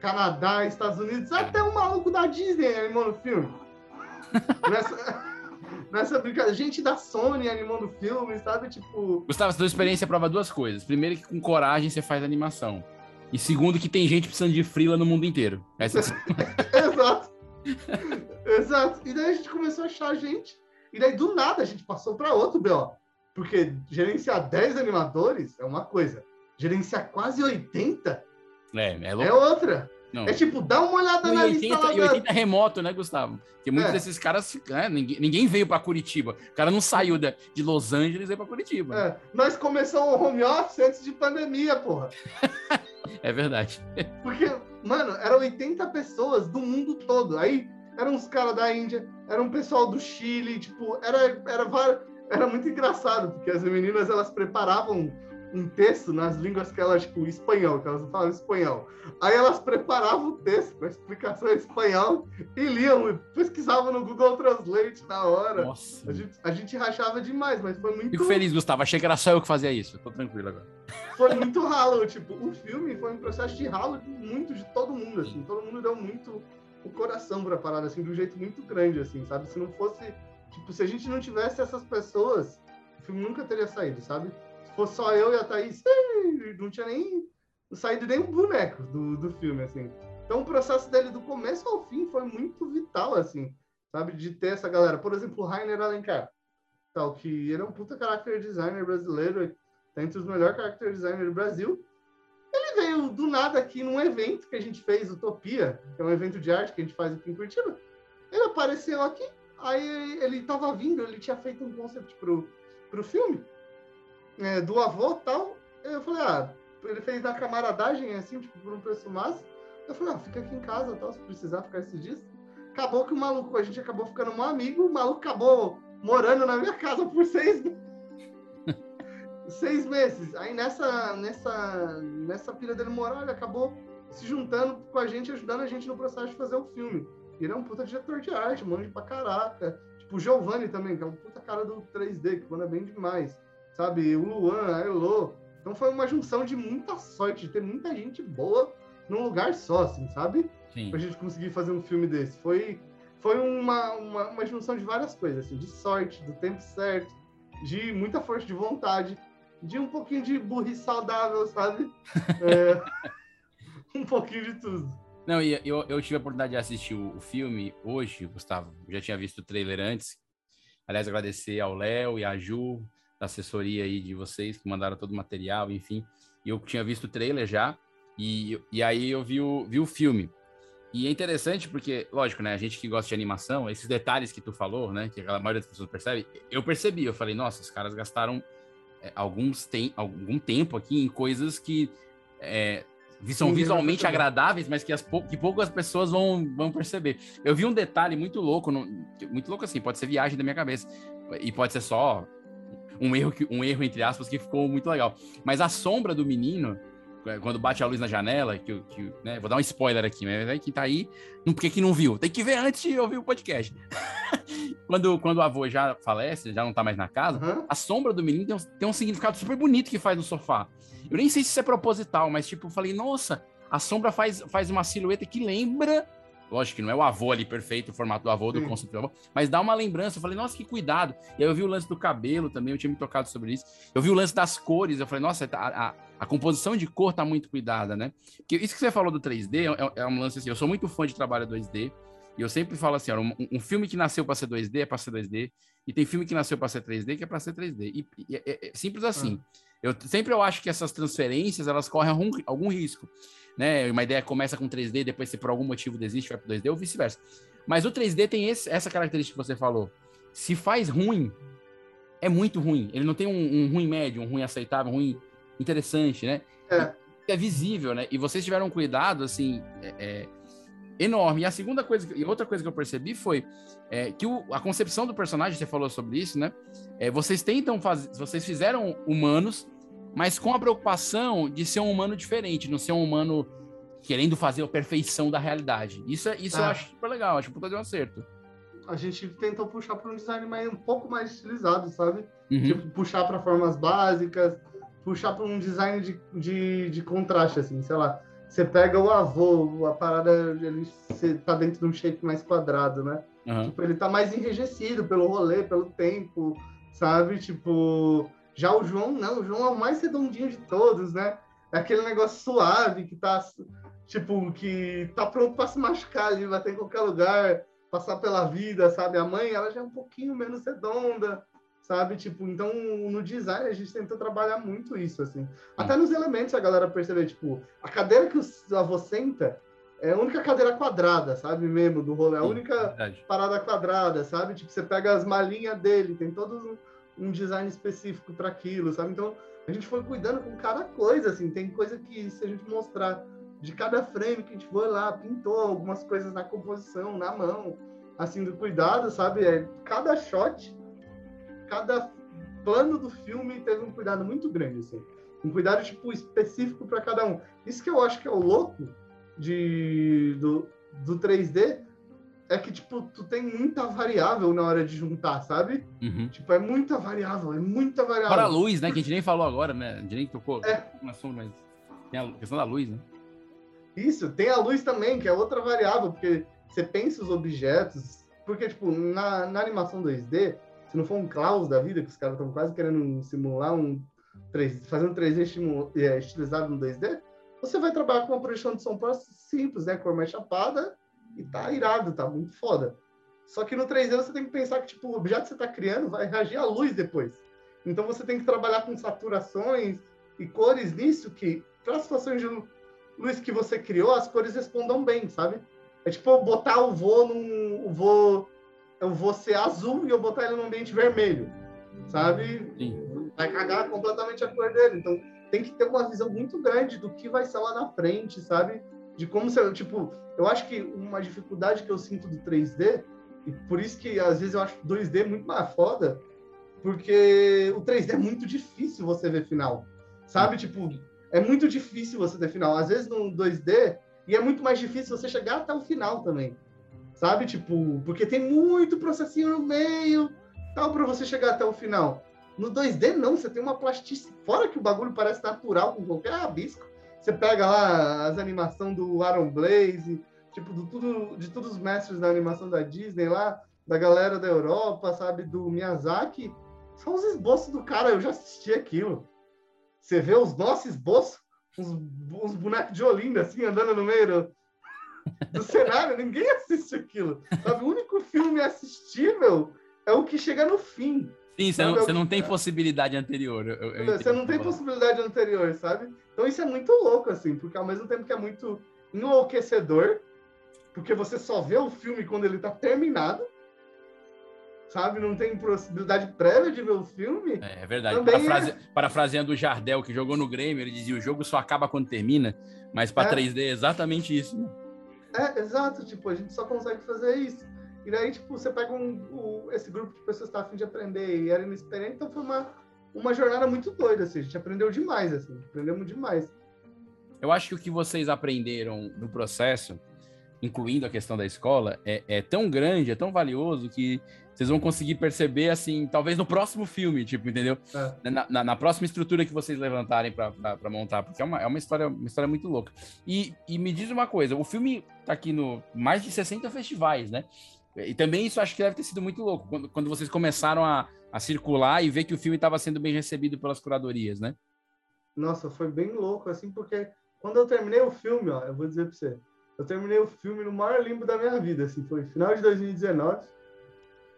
Canadá, Estados Unidos, até um maluco da Disney animou no filme. nessa, nessa brincadeira, gente da Sony animou no filme, sabe? Tipo. Gustavo, sua experiência prova duas coisas. Primeiro, que com coragem você faz animação. E segundo, que tem gente precisando de frila no mundo inteiro. Essa é... Exato. Exato. E daí a gente começou a achar gente e daí, do nada, a gente passou para outro BO. Porque gerenciar 10 animadores é uma coisa. Gerenciar quase 80 é, é, é outra. Não. É tipo, dá uma olhada na 80, lista. E 80 remoto, né, Gustavo? Porque muitos é. desses caras. Né, ninguém, ninguém, veio para Curitiba. O cara não saiu de, de Los Angeles e veio para Curitiba. É. Nós começamos o home office antes de pandemia, porra. é verdade. Porque, mano, eram 80 pessoas do mundo todo. Aí eram uns caras da Índia, era um pessoal do Chile, tipo, era, era, era muito engraçado, porque as meninas, elas preparavam um texto nas línguas que elas, tipo, espanhol, que elas não falam espanhol. Aí elas preparavam o texto com a explicação em espanhol e liam, e pesquisavam no Google Translate na hora. Nossa. A gente, a gente rachava demais, mas foi muito... Fico feliz, Gustavo. Achei que era só eu que fazia isso. Tô tranquilo agora. Foi muito ralo, tipo, o filme foi um processo de ralo muito de todo mundo, assim. Todo mundo deu muito o coração pra parada, assim, de um jeito muito grande, assim, sabe? Se não fosse. Tipo, se a gente não tivesse essas pessoas, o filme nunca teria saído, sabe? Se fosse só eu e a Thaís, não tinha nem saído nem um boneco do, do filme, assim. Então o processo dele do começo ao fim foi muito vital, assim, sabe? De ter essa galera. Por exemplo, o Rainer Alencar, tal, que ele é um puta character designer brasileiro, tá entre os melhores character designers do Brasil. Ele veio do nada aqui num evento que a gente fez, Utopia, que é um evento de arte que a gente faz aqui em Curitiba. Ele apareceu aqui, aí ele estava vindo, ele tinha feito um concept pro, pro filme, é, do avô tal. Eu falei, ah, ele fez da camaradagem, assim, tipo, por um preço massa. Eu falei, ah, fica aqui em casa, tal, se precisar ficar esses dias. Acabou que o maluco, a gente acabou ficando um amigo, o maluco acabou morando na minha casa por seis seis meses. Aí nessa, nessa, nessa pilha dele morar, ele acabou se juntando com a gente, ajudando a gente no processo de fazer o filme. Ele é um puta diretor de arte, manja pra caraca. Tipo, o Giovanni também, que é um puta cara do 3D, que manda bem demais. Sabe? O Luan, a Elo. Então foi uma junção de muita sorte, de ter muita gente boa num lugar só, assim, sabe? Sim. Pra gente conseguir fazer um filme desse. Foi, foi uma, uma, uma junção de várias coisas, assim, de sorte, do tempo certo, de muita força de vontade, de um pouquinho de burrice saudável, sabe? É, um pouquinho de tudo. Não, e eu, eu tive a oportunidade de assistir o, o filme hoje, Gustavo. Eu já tinha visto o trailer antes. Aliás, agradecer ao Léo e à Ju, da assessoria aí de vocês, que mandaram todo o material, enfim. E eu tinha visto o trailer já, e, e aí eu vi o, vi o filme. E é interessante porque, lógico, né? A gente que gosta de animação, esses detalhes que tu falou, né? Que a maioria das pessoas percebe, eu percebi, eu falei, nossa, os caras gastaram é, alguns tem, algum tempo aqui em coisas que é, são Sim, visualmente agradáveis, mas que, as pou- que poucas pessoas vão, vão perceber. Eu vi um detalhe muito louco, no- muito louco assim, pode ser viagem da minha cabeça, e pode ser só um erro, que- um erro entre aspas, que ficou muito legal. Mas a sombra do menino, é, quando bate a luz na janela, que, que, né, vou dar um spoiler aqui, mas aí quem tá aí, não, por que não viu? Tem que ver antes de ouvir o podcast. quando, quando o avô já falece, já não tá mais na casa, Aham. a sombra do menino tem um, tem um significado super bonito que faz no sofá. Eu nem sei se isso é proposital, mas tipo, eu falei, nossa, a sombra faz, faz uma silhueta que lembra. Lógico que não é o avô ali perfeito, o formato do avô, do Sim. conceito do avô, mas dá uma lembrança. Eu falei, nossa, que cuidado. E aí eu vi o lance do cabelo também, eu tinha me tocado sobre isso. Eu vi o lance das cores, eu falei, nossa, tá- a, a, a composição de cor tá muito cuidada, né? Porque isso que você falou do 3D é, é um lance assim, eu sou muito fã de trabalho 2D, e eu sempre falo assim, ó, um, um filme que nasceu para ser 2D é para ser 2D, e tem filme que nasceu para ser 3D que é para ser 3D. E, e é, é- é simples assim. Eu sempre eu acho que essas transferências elas correm algum, algum risco, né? Uma ideia começa com 3D, depois se por algum motivo desiste vai para 2D ou vice-versa. Mas o 3D tem esse- essa característica que você falou. Se faz ruim, é muito ruim. Ele não tem um, um ruim médio, um ruim aceitável, um ruim interessante, né? É. É visível, né? E vocês tiveram um cuidado assim é, é, enorme. E a segunda coisa, e outra coisa que eu percebi foi é, que o- a concepção do personagem, você falou sobre isso, né? É, vocês tentam fazer, vocês fizeram humanos, mas com a preocupação de ser um humano diferente, não ser um humano querendo fazer a perfeição da realidade. Isso, é- isso eu Ah. acho super legal, acho puta de um acerto. A gente tentou puxar para um design mais, um pouco mais estilizado, sabe? Uhum. Tipo, puxar para formas básicas, puxar para um design de, de, de contraste, assim, sei lá. Você pega o avô, a parada, ele tá dentro de um shape mais quadrado, né? Aham. Tipo, ele tá mais enrijecido pelo rolê, pelo tempo, sabe? Tipo, já o João não, o João é o mais redondinho de todos, né? É aquele negócio suave que tá, tipo, que tá pronto para se machucar ali, bater em qualquer lugar, passar pela vida, sabe? A mãe, ela já é um pouquinho menos redonda, sabe? Tipo, então no design a gente tentou trabalhar muito isso, assim. Até nos elementos a galera percebeu, tipo, a cadeira que o avô senta é a única cadeira quadrada, sabe? Mesmo, do rolê, é a única parada quadrada, sabe? Tipo, você pega as malinhas dele, tem todo um, design específico para aquilo, sabe? Então, a gente foi cuidando com cada coisa, assim. Tem coisa que, se a gente mostrar de cada frame que a gente foi lá, pintou algumas coisas na composição, na mão, assim, do cuidado, sabe? É, cada shot, cada plano do filme teve um cuidado muito grande, assim. Um cuidado, tipo, específico para cada um. Isso que eu acho que é o louco de, do, do 3D, é que, tipo, tu tem muita variável na hora de juntar, sabe? Uhum. Tipo, é muita variável, é muita variável. Fora a luz, né? Que a gente nem falou agora, né? A gente nem tocou É. na sombra, mas tem a questão da luz, né? Isso, tem a luz também, que é outra variável, porque você pensa os objetos, porque, tipo, na, na animação 2D, se não for um Klaus da vida, que os caras estão quase querendo simular um 3, fazer um 3D estimu- é, estilizado no 2D, você vai trabalhar com uma projeção de sombra simples, né? Cor mais chapada, e tá irado, tá muito foda. Só que no 3D você tem que pensar que, tipo, o objeto que você tá criando vai reagir à luz depois. Então você tem que trabalhar com saturações e cores nisso que, para as situações de luz que você criou, as cores respondam bem, sabe? É tipo eu botar o vô num. O vô, eu vou ser azul e eu botar ele num ambiente vermelho, sabe? Sim. Vai cagar completamente a cor dele. Então tem que ter uma visão muito grande do que vai ser lá na frente, sabe? De como você. Tipo, eu acho que uma dificuldade que eu sinto do 3D, e por isso que às vezes eu acho 2D muito mais foda, porque o 3D é muito difícil você ver final. Sabe? Tipo, é muito difícil você ter final. Às vezes no 2D, e é muito mais difícil você chegar até o final também. Sabe? Tipo, porque tem muito processinho no meio, tal, para você chegar até o final. No 2D, não, você tem uma plasticidade. Fora que o bagulho parece natural com qualquer rabisco. Você pega lá as animações do Aaron Blaze, tipo, do tudo, de todos os mestres da animação da Disney lá, da galera da Europa, sabe, do Miyazaki. São os esboços do cara, eu já assisti aquilo. Você vê os nossos esboços, uns, uns bonecos de Olinda, assim, andando no meio do, do cenário, ninguém assiste aquilo. Sabe? O único filme assistível é o que chega no fim. Sim, você não, você não tem possibilidade anterior. Eu, eu você não tem possibilidade anterior, sabe? Então isso é muito louco, assim, porque ao mesmo tempo que é muito enlouquecedor, porque você só vê o filme quando ele tá terminado, sabe? Não tem possibilidade prévia de ver o filme. É, é verdade. Parafrase... É... Parafraseando o Jardel, que jogou no Grêmio, ele dizia: o jogo só acaba quando termina, mas para é. 3D é exatamente isso. Né? É, exato. Tipo, a gente só consegue fazer isso. E daí, tipo, você pega um, um, esse grupo de pessoas que tá afim de aprender e era inexperiente, então foi uma, uma jornada muito doida, assim. A gente aprendeu demais, assim. Aprendemos demais. Eu acho que o que vocês aprenderam no processo, incluindo a questão da escola, é, é tão grande, é tão valioso que vocês vão conseguir perceber, assim, talvez no próximo filme, tipo, entendeu? É. Na, na, na, próxima estrutura que vocês levantarem para montar, porque é uma, é uma, história, uma história muito louca. E, e me diz uma coisa, o filme tá aqui no mais de 60 festivais, né? E também isso acho que deve ter sido muito louco, quando, quando vocês começaram a, a circular e ver que o filme estava sendo bem recebido pelas curadorias, né? Nossa, foi bem louco, assim, porque quando eu terminei o filme, ó, eu vou dizer para você, eu terminei o filme no maior limbo da minha vida, assim, foi final de 2019,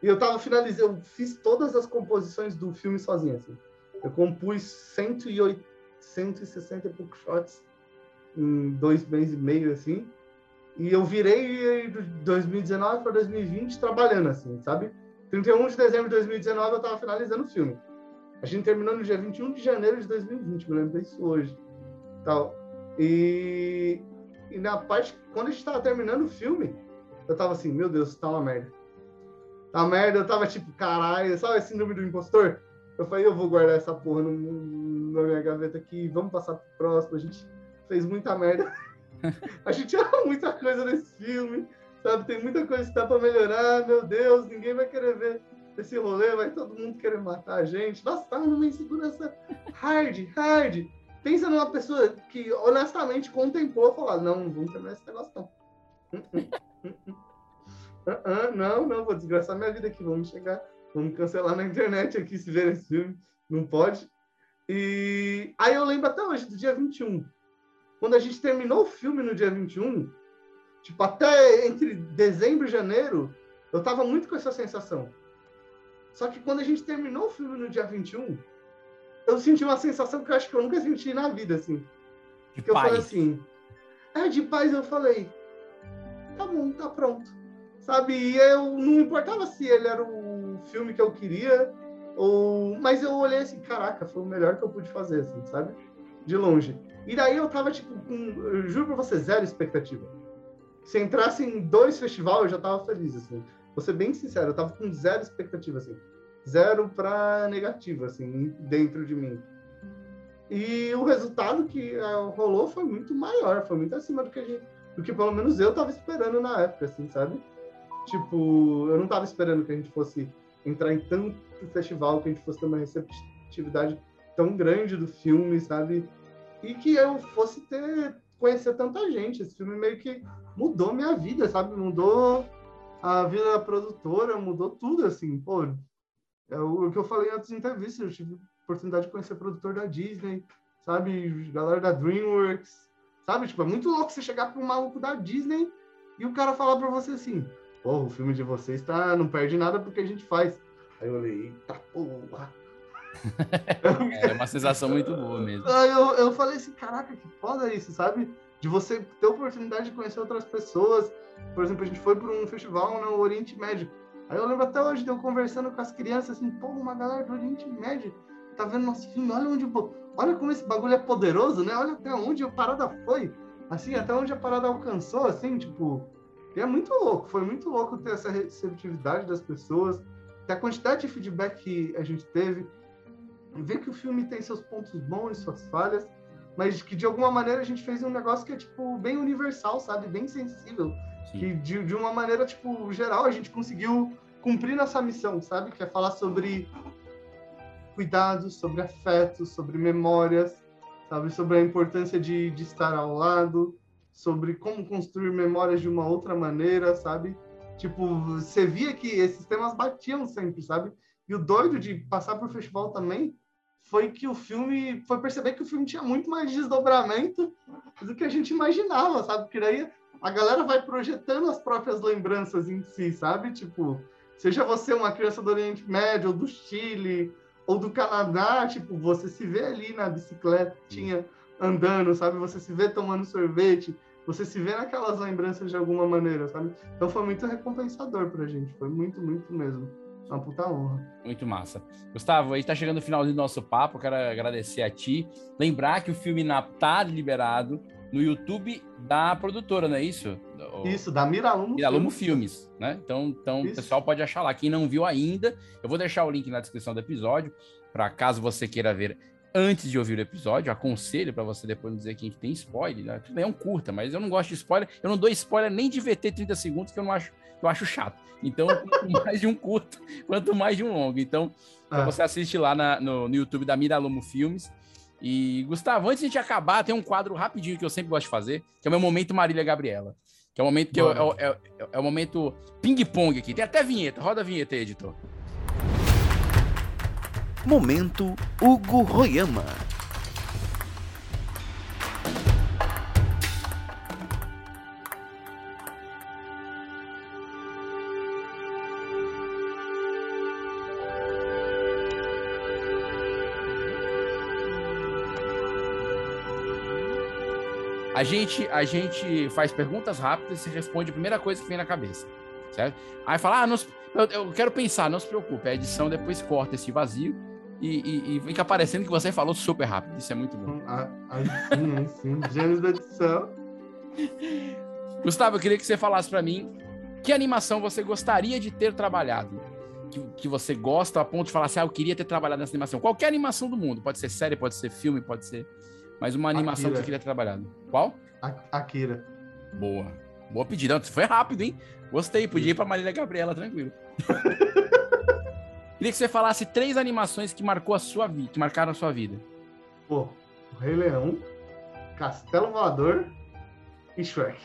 e eu tava finalizando, eu fiz todas as composições do filme sozinho, assim. Eu compus 108, 160 e poucos shots em dois meses e meio, assim, e eu virei de 2019 para 2020 trabalhando assim, sabe? 31 de dezembro de 2019 eu estava finalizando o filme. A gente terminou no dia 21 de janeiro de 2020, me lembro disso hoje. Tal. E, e na parte, quando a gente estava terminando o filme, eu tava assim, meu Deus, tá uma merda. Tá uma merda, eu tava tipo, caralho, sabe esse número do impostor? Eu falei, eu vou guardar essa porra no, na minha gaveta aqui, vamos passar pro próximo. A gente fez muita merda. A gente ama muita coisa nesse filme, sabe? Tem muita coisa que dá para melhorar. Meu Deus, ninguém vai querer ver esse rolê, vai todo mundo querer matar a gente. Nossa, tá numa insegurança hard, hard. Pensa numa pessoa que honestamente contemplou falar: não, vamos terminar esse negócio não. -uh, uh não, não, vou desgraçar minha vida aqui, vamos chegar, vamos cancelar na internet aqui se ver esse filme. Não pode. E aí eu lembro até hoje, do dia 21 quando a gente terminou o filme no dia 21, tipo, até entre dezembro e janeiro, eu tava muito com essa sensação. Só que quando a gente terminou o filme no dia 21, eu senti uma sensação que eu acho que eu nunca senti na vida, assim. De que paz. eu falei assim, é, de paz eu falei, tá bom, tá pronto. Sabe? E eu não importava se ele era o filme que eu queria, ou... mas eu olhei assim, caraca, foi o melhor que eu pude fazer, assim, sabe? De longe. E daí eu tava, tipo, com, juro pra você, zero expectativa. Se entrasse em dois festivais, eu já tava feliz, assim. Vou ser bem sincero, eu tava com zero expectativa, assim. Zero pra negativa, assim, dentro de mim. E o resultado que uh, rolou foi muito maior, foi muito acima do que, gente, do que pelo menos eu tava esperando na época, assim, sabe? Tipo, eu não tava esperando que a gente fosse entrar em tanto festival, que a gente fosse ter uma receptividade tão grande do filme, sabe? E que eu fosse ter conhecer tanta gente. Esse filme meio que mudou minha vida, sabe? Mudou a vida da produtora, mudou tudo, assim, pô. É o, que eu falei em outras entrevistas, eu tive oportunidade de conhecer produtor da Disney, sabe? Galera da DreamWorks, sabe? Tipo, é muito louco você chegar para um maluco da Disney e o cara falar para você assim, pô, o filme de vocês tá, não perde nada porque a gente faz. Aí eu falei, eita porra, é uma sensação muito boa mesmo. Eu, eu falei assim, caraca, que foda isso, sabe? De você ter a oportunidade de conhecer outras pessoas. Por exemplo, a gente foi para um festival no Oriente Médio. Aí eu lembro até hoje de eu conversando com as crianças, assim, pô, uma galera do Oriente Médio tá vendo nosso filme, olha onde, olha como esse bagulho é poderoso, né? Olha até onde a parada foi, assim, até onde a parada alcançou, assim, tipo, e é muito louco, foi muito louco ter essa receptividade das pessoas, ter a quantidade de feedback que a gente teve, ver que o filme tem seus pontos bons e suas falhas, mas que de alguma maneira a gente fez um negócio que é, tipo, bem universal, sabe? Bem sensível. Sim. Que de, de uma maneira, tipo, geral, a gente conseguiu cumprir nossa missão, sabe? Que é falar sobre cuidados, sobre afetos, sobre memórias, sabe? Sobre a importância de, de estar ao lado, sobre como construir memórias de uma outra maneira, sabe? Tipo, você via que esses temas batiam sempre, sabe? E o doido de passar por festival também foi que o filme foi perceber que o filme tinha muito mais desdobramento do que a gente imaginava, sabe? Porque daí a galera vai projetando as próprias lembranças em si, sabe? Tipo, seja você uma criança do Oriente Médio, ou do Chile, ou do Canadá, tipo, você se vê ali na bicicletinha andando, sabe? Você se vê tomando sorvete, você se vê naquelas lembranças de alguma maneira, sabe? Então foi muito recompensador pra gente, foi muito, muito mesmo. Uma puta honra. Muito massa. Gustavo, aí tá chegando no final do nosso papo, quero agradecer a ti. Lembrar que o filme na tá liberado no YouTube da produtora, não é isso? Isso, da Miralumo, Miralumo Filmes. Filmes, né? Então, então o pessoal pode achar lá. Quem não viu ainda, eu vou deixar o link na descrição do episódio, para caso você queira ver antes de ouvir o episódio, aconselho para você depois não dizer que tem spoiler, né? Tudo bem, é um curta, mas eu não gosto de spoiler, eu não dou spoiler nem de VT 30 segundos, que eu não acho, eu acho chato. Então, quanto mais de um curto, quanto mais de um longo. Então, ah. você assiste lá na, no, no, YouTube da Miralumo Filmes. E, Gustavo, antes de a gente acabar, tem um quadro rapidinho que eu sempre gosto de fazer, que é o meu momento Marília Gabriela. Que é o momento que eu, é, é, é, é o momento ping-pong aqui. Tem até vinheta, roda a vinheta aí, editor. Momento Hugo Royama. A gente, a gente faz perguntas rápidas e responde a primeira coisa que vem na cabeça, certo? Aí fala, ah, não, eu, eu, quero pensar, não se preocupe, a edição depois corta esse vazio e, e, e fica parecendo que você falou super rápido, isso é muito bom. Ah, sim, sim, gênio da edição. Gustavo, eu queria que você falasse para mim que animação você gostaria de ter trabalhado? Que, que você gosta a ponto de falar assim, ah, eu queria ter trabalhado nessa animação. Qualquer animação do mundo, pode ser série, pode ser filme, pode ser mas uma animação Akira. que você queria ter trabalhado. Qual? Akira. Boa. Boa pedida. Foi rápido, hein? Gostei. Podia ir pra Marília Gabriela, tranquilo. queria que você falasse três animações que marcou a sua vida, que marcaram a sua vida. Pô, o Rei Leão, Castelo Voador e Shrek.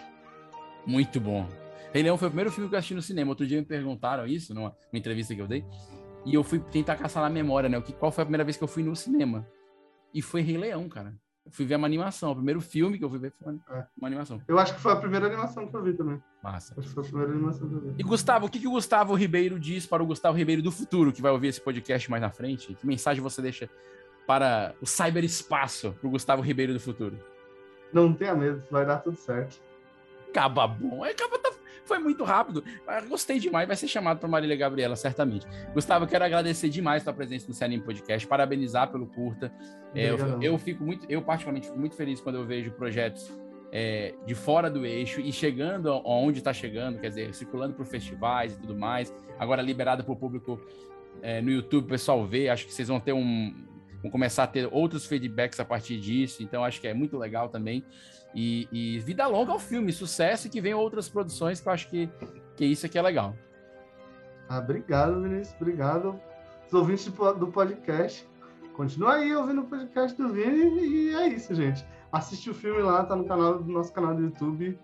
Muito bom. Rei Leão foi o primeiro filme que eu assisti no cinema. Outro dia me perguntaram isso, numa, numa entrevista que eu dei. E eu fui tentar caçar na memória, né? Qual foi a primeira vez que eu fui no cinema? E foi Rei Leão, cara. Fui ver uma animação. O primeiro filme que eu fui ver foi uma, é. uma, animação. Eu acho que foi a primeira animação que eu vi também. Massa. Acho que foi a primeira animação que eu vi. E Gustavo, o que, que o Gustavo Ribeiro diz para o Gustavo Ribeiro do futuro, que vai ouvir esse podcast mais na frente? Que mensagem você deixa para o cyberespaço, para o Gustavo Ribeiro do futuro? Não tenha medo, vai dar tudo certo. Acaba bom. Acaba tá foi muito rápido. Gostei demais, vai ser chamado para Marília Gabriela, certamente. Gustavo, quero agradecer demais a tua presença no Cianime Podcast, parabenizar pelo curta. É, eu, eu, fico muito, eu particularmente fico muito feliz quando eu vejo projetos é, de fora do eixo e chegando aonde está chegando, quer dizer, circulando por festivais e tudo mais, agora liberado para o público é, no YouTube, o pessoal vê, acho que vocês vão ter um, vão começar a ter outros feedbacks a partir disso, então acho que é muito legal também. E, e, vida longa ao filme, sucesso e que venham outras produções, que eu acho que, que isso aqui é legal. Ah, obrigado, Vinícius. Obrigado. Os ouvintes do podcast. Continua aí ouvindo o podcast do Vini e é isso, gente. Assiste o filme lá, tá no canal do nosso canal do YouTube.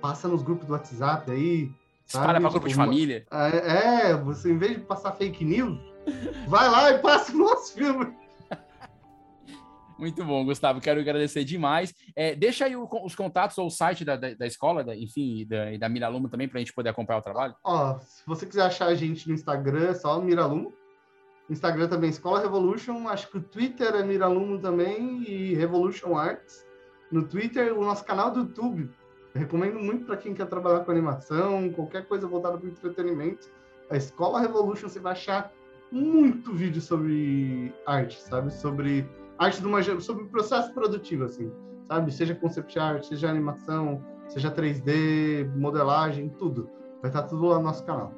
Passa nos grupos do WhatsApp aí. Espalha para grupo de família. É, é, você em vez de passar fake news, vai lá e passa o nosso filme. Muito bom, Gustavo. Quero agradecer demais. É, deixa aí o, os contatos ou o site da, da, da escola, da, enfim, e da, da Miralumo também, para a gente poder acompanhar o trabalho. Ó, se você quiser achar a gente no Instagram, é só Miralumo. Instagram também, Escola Revolution. Acho que o Twitter é Miralumo também e Revolution Arts. No Twitter, o nosso canal do YouTube. Recomendo muito para quem quer trabalhar com animação, qualquer coisa voltada para entretenimento. A Escola Revolution, você vai achar muito vídeo sobre arte, sabe? Sobre arte de uma sobre o processo produtivo assim, sabe? Seja concept art, seja animação, seja 3D, modelagem, tudo. Vai estar tudo lá no nosso canal.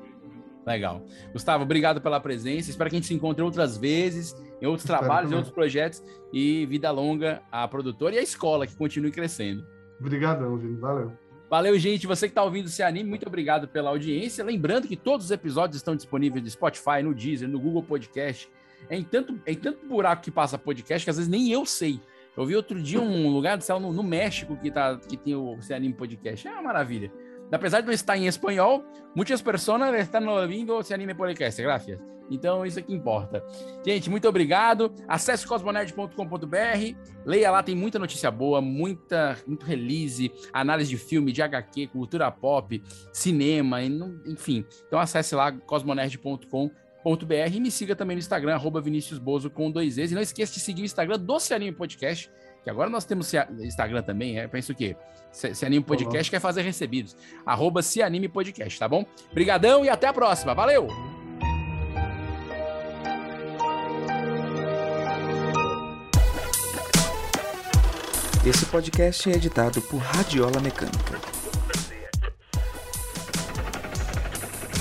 Legal. Gustavo, obrigado pela presença. Espero que a gente se encontre outras vezes. em outros trabalhos, em outros projetos. E vida longa à produtora e à escola, que continue crescendo. Obrigadão, Vini. Valeu. Valeu, gente. Você que está ouvindo Se Anime, muito obrigado pela audiência. Lembrando que todos os episódios estão disponíveis no Spotify, no Deezer, no Google Podcast. É em tanto, é em tanto buraco que passa podcast que às vezes nem eu sei. Eu vi outro dia um lugar do céu no, no, México que, tá, que tem o Se Anime Podcast. É uma maravilha. Apesar de não estar em espanhol, muitas pessoas estão ouvindo Se Anime Podcast. Graças. Então, isso é que importa. Gente, muito obrigado. Acesse cosmonerd.com.br. Leia lá, tem muita notícia boa, muita, muito release, análise de filme, de HQ, cultura pop, cinema, enfim. Então, acesse lá cosmonerd.com.br e me siga também no Instagram, arroba Vinícius Bozo com dois E's. E não esqueça de seguir o Instagram do Cianime Podcast, que agora nós temos Instagram também, é, penso o quê? Cianime Podcast quer fazer recebidos. Arroba Cianime Podcast, tá bom? Obrigadão e até a próxima. Valeu! Esse podcast é editado por Radiola Mecânica.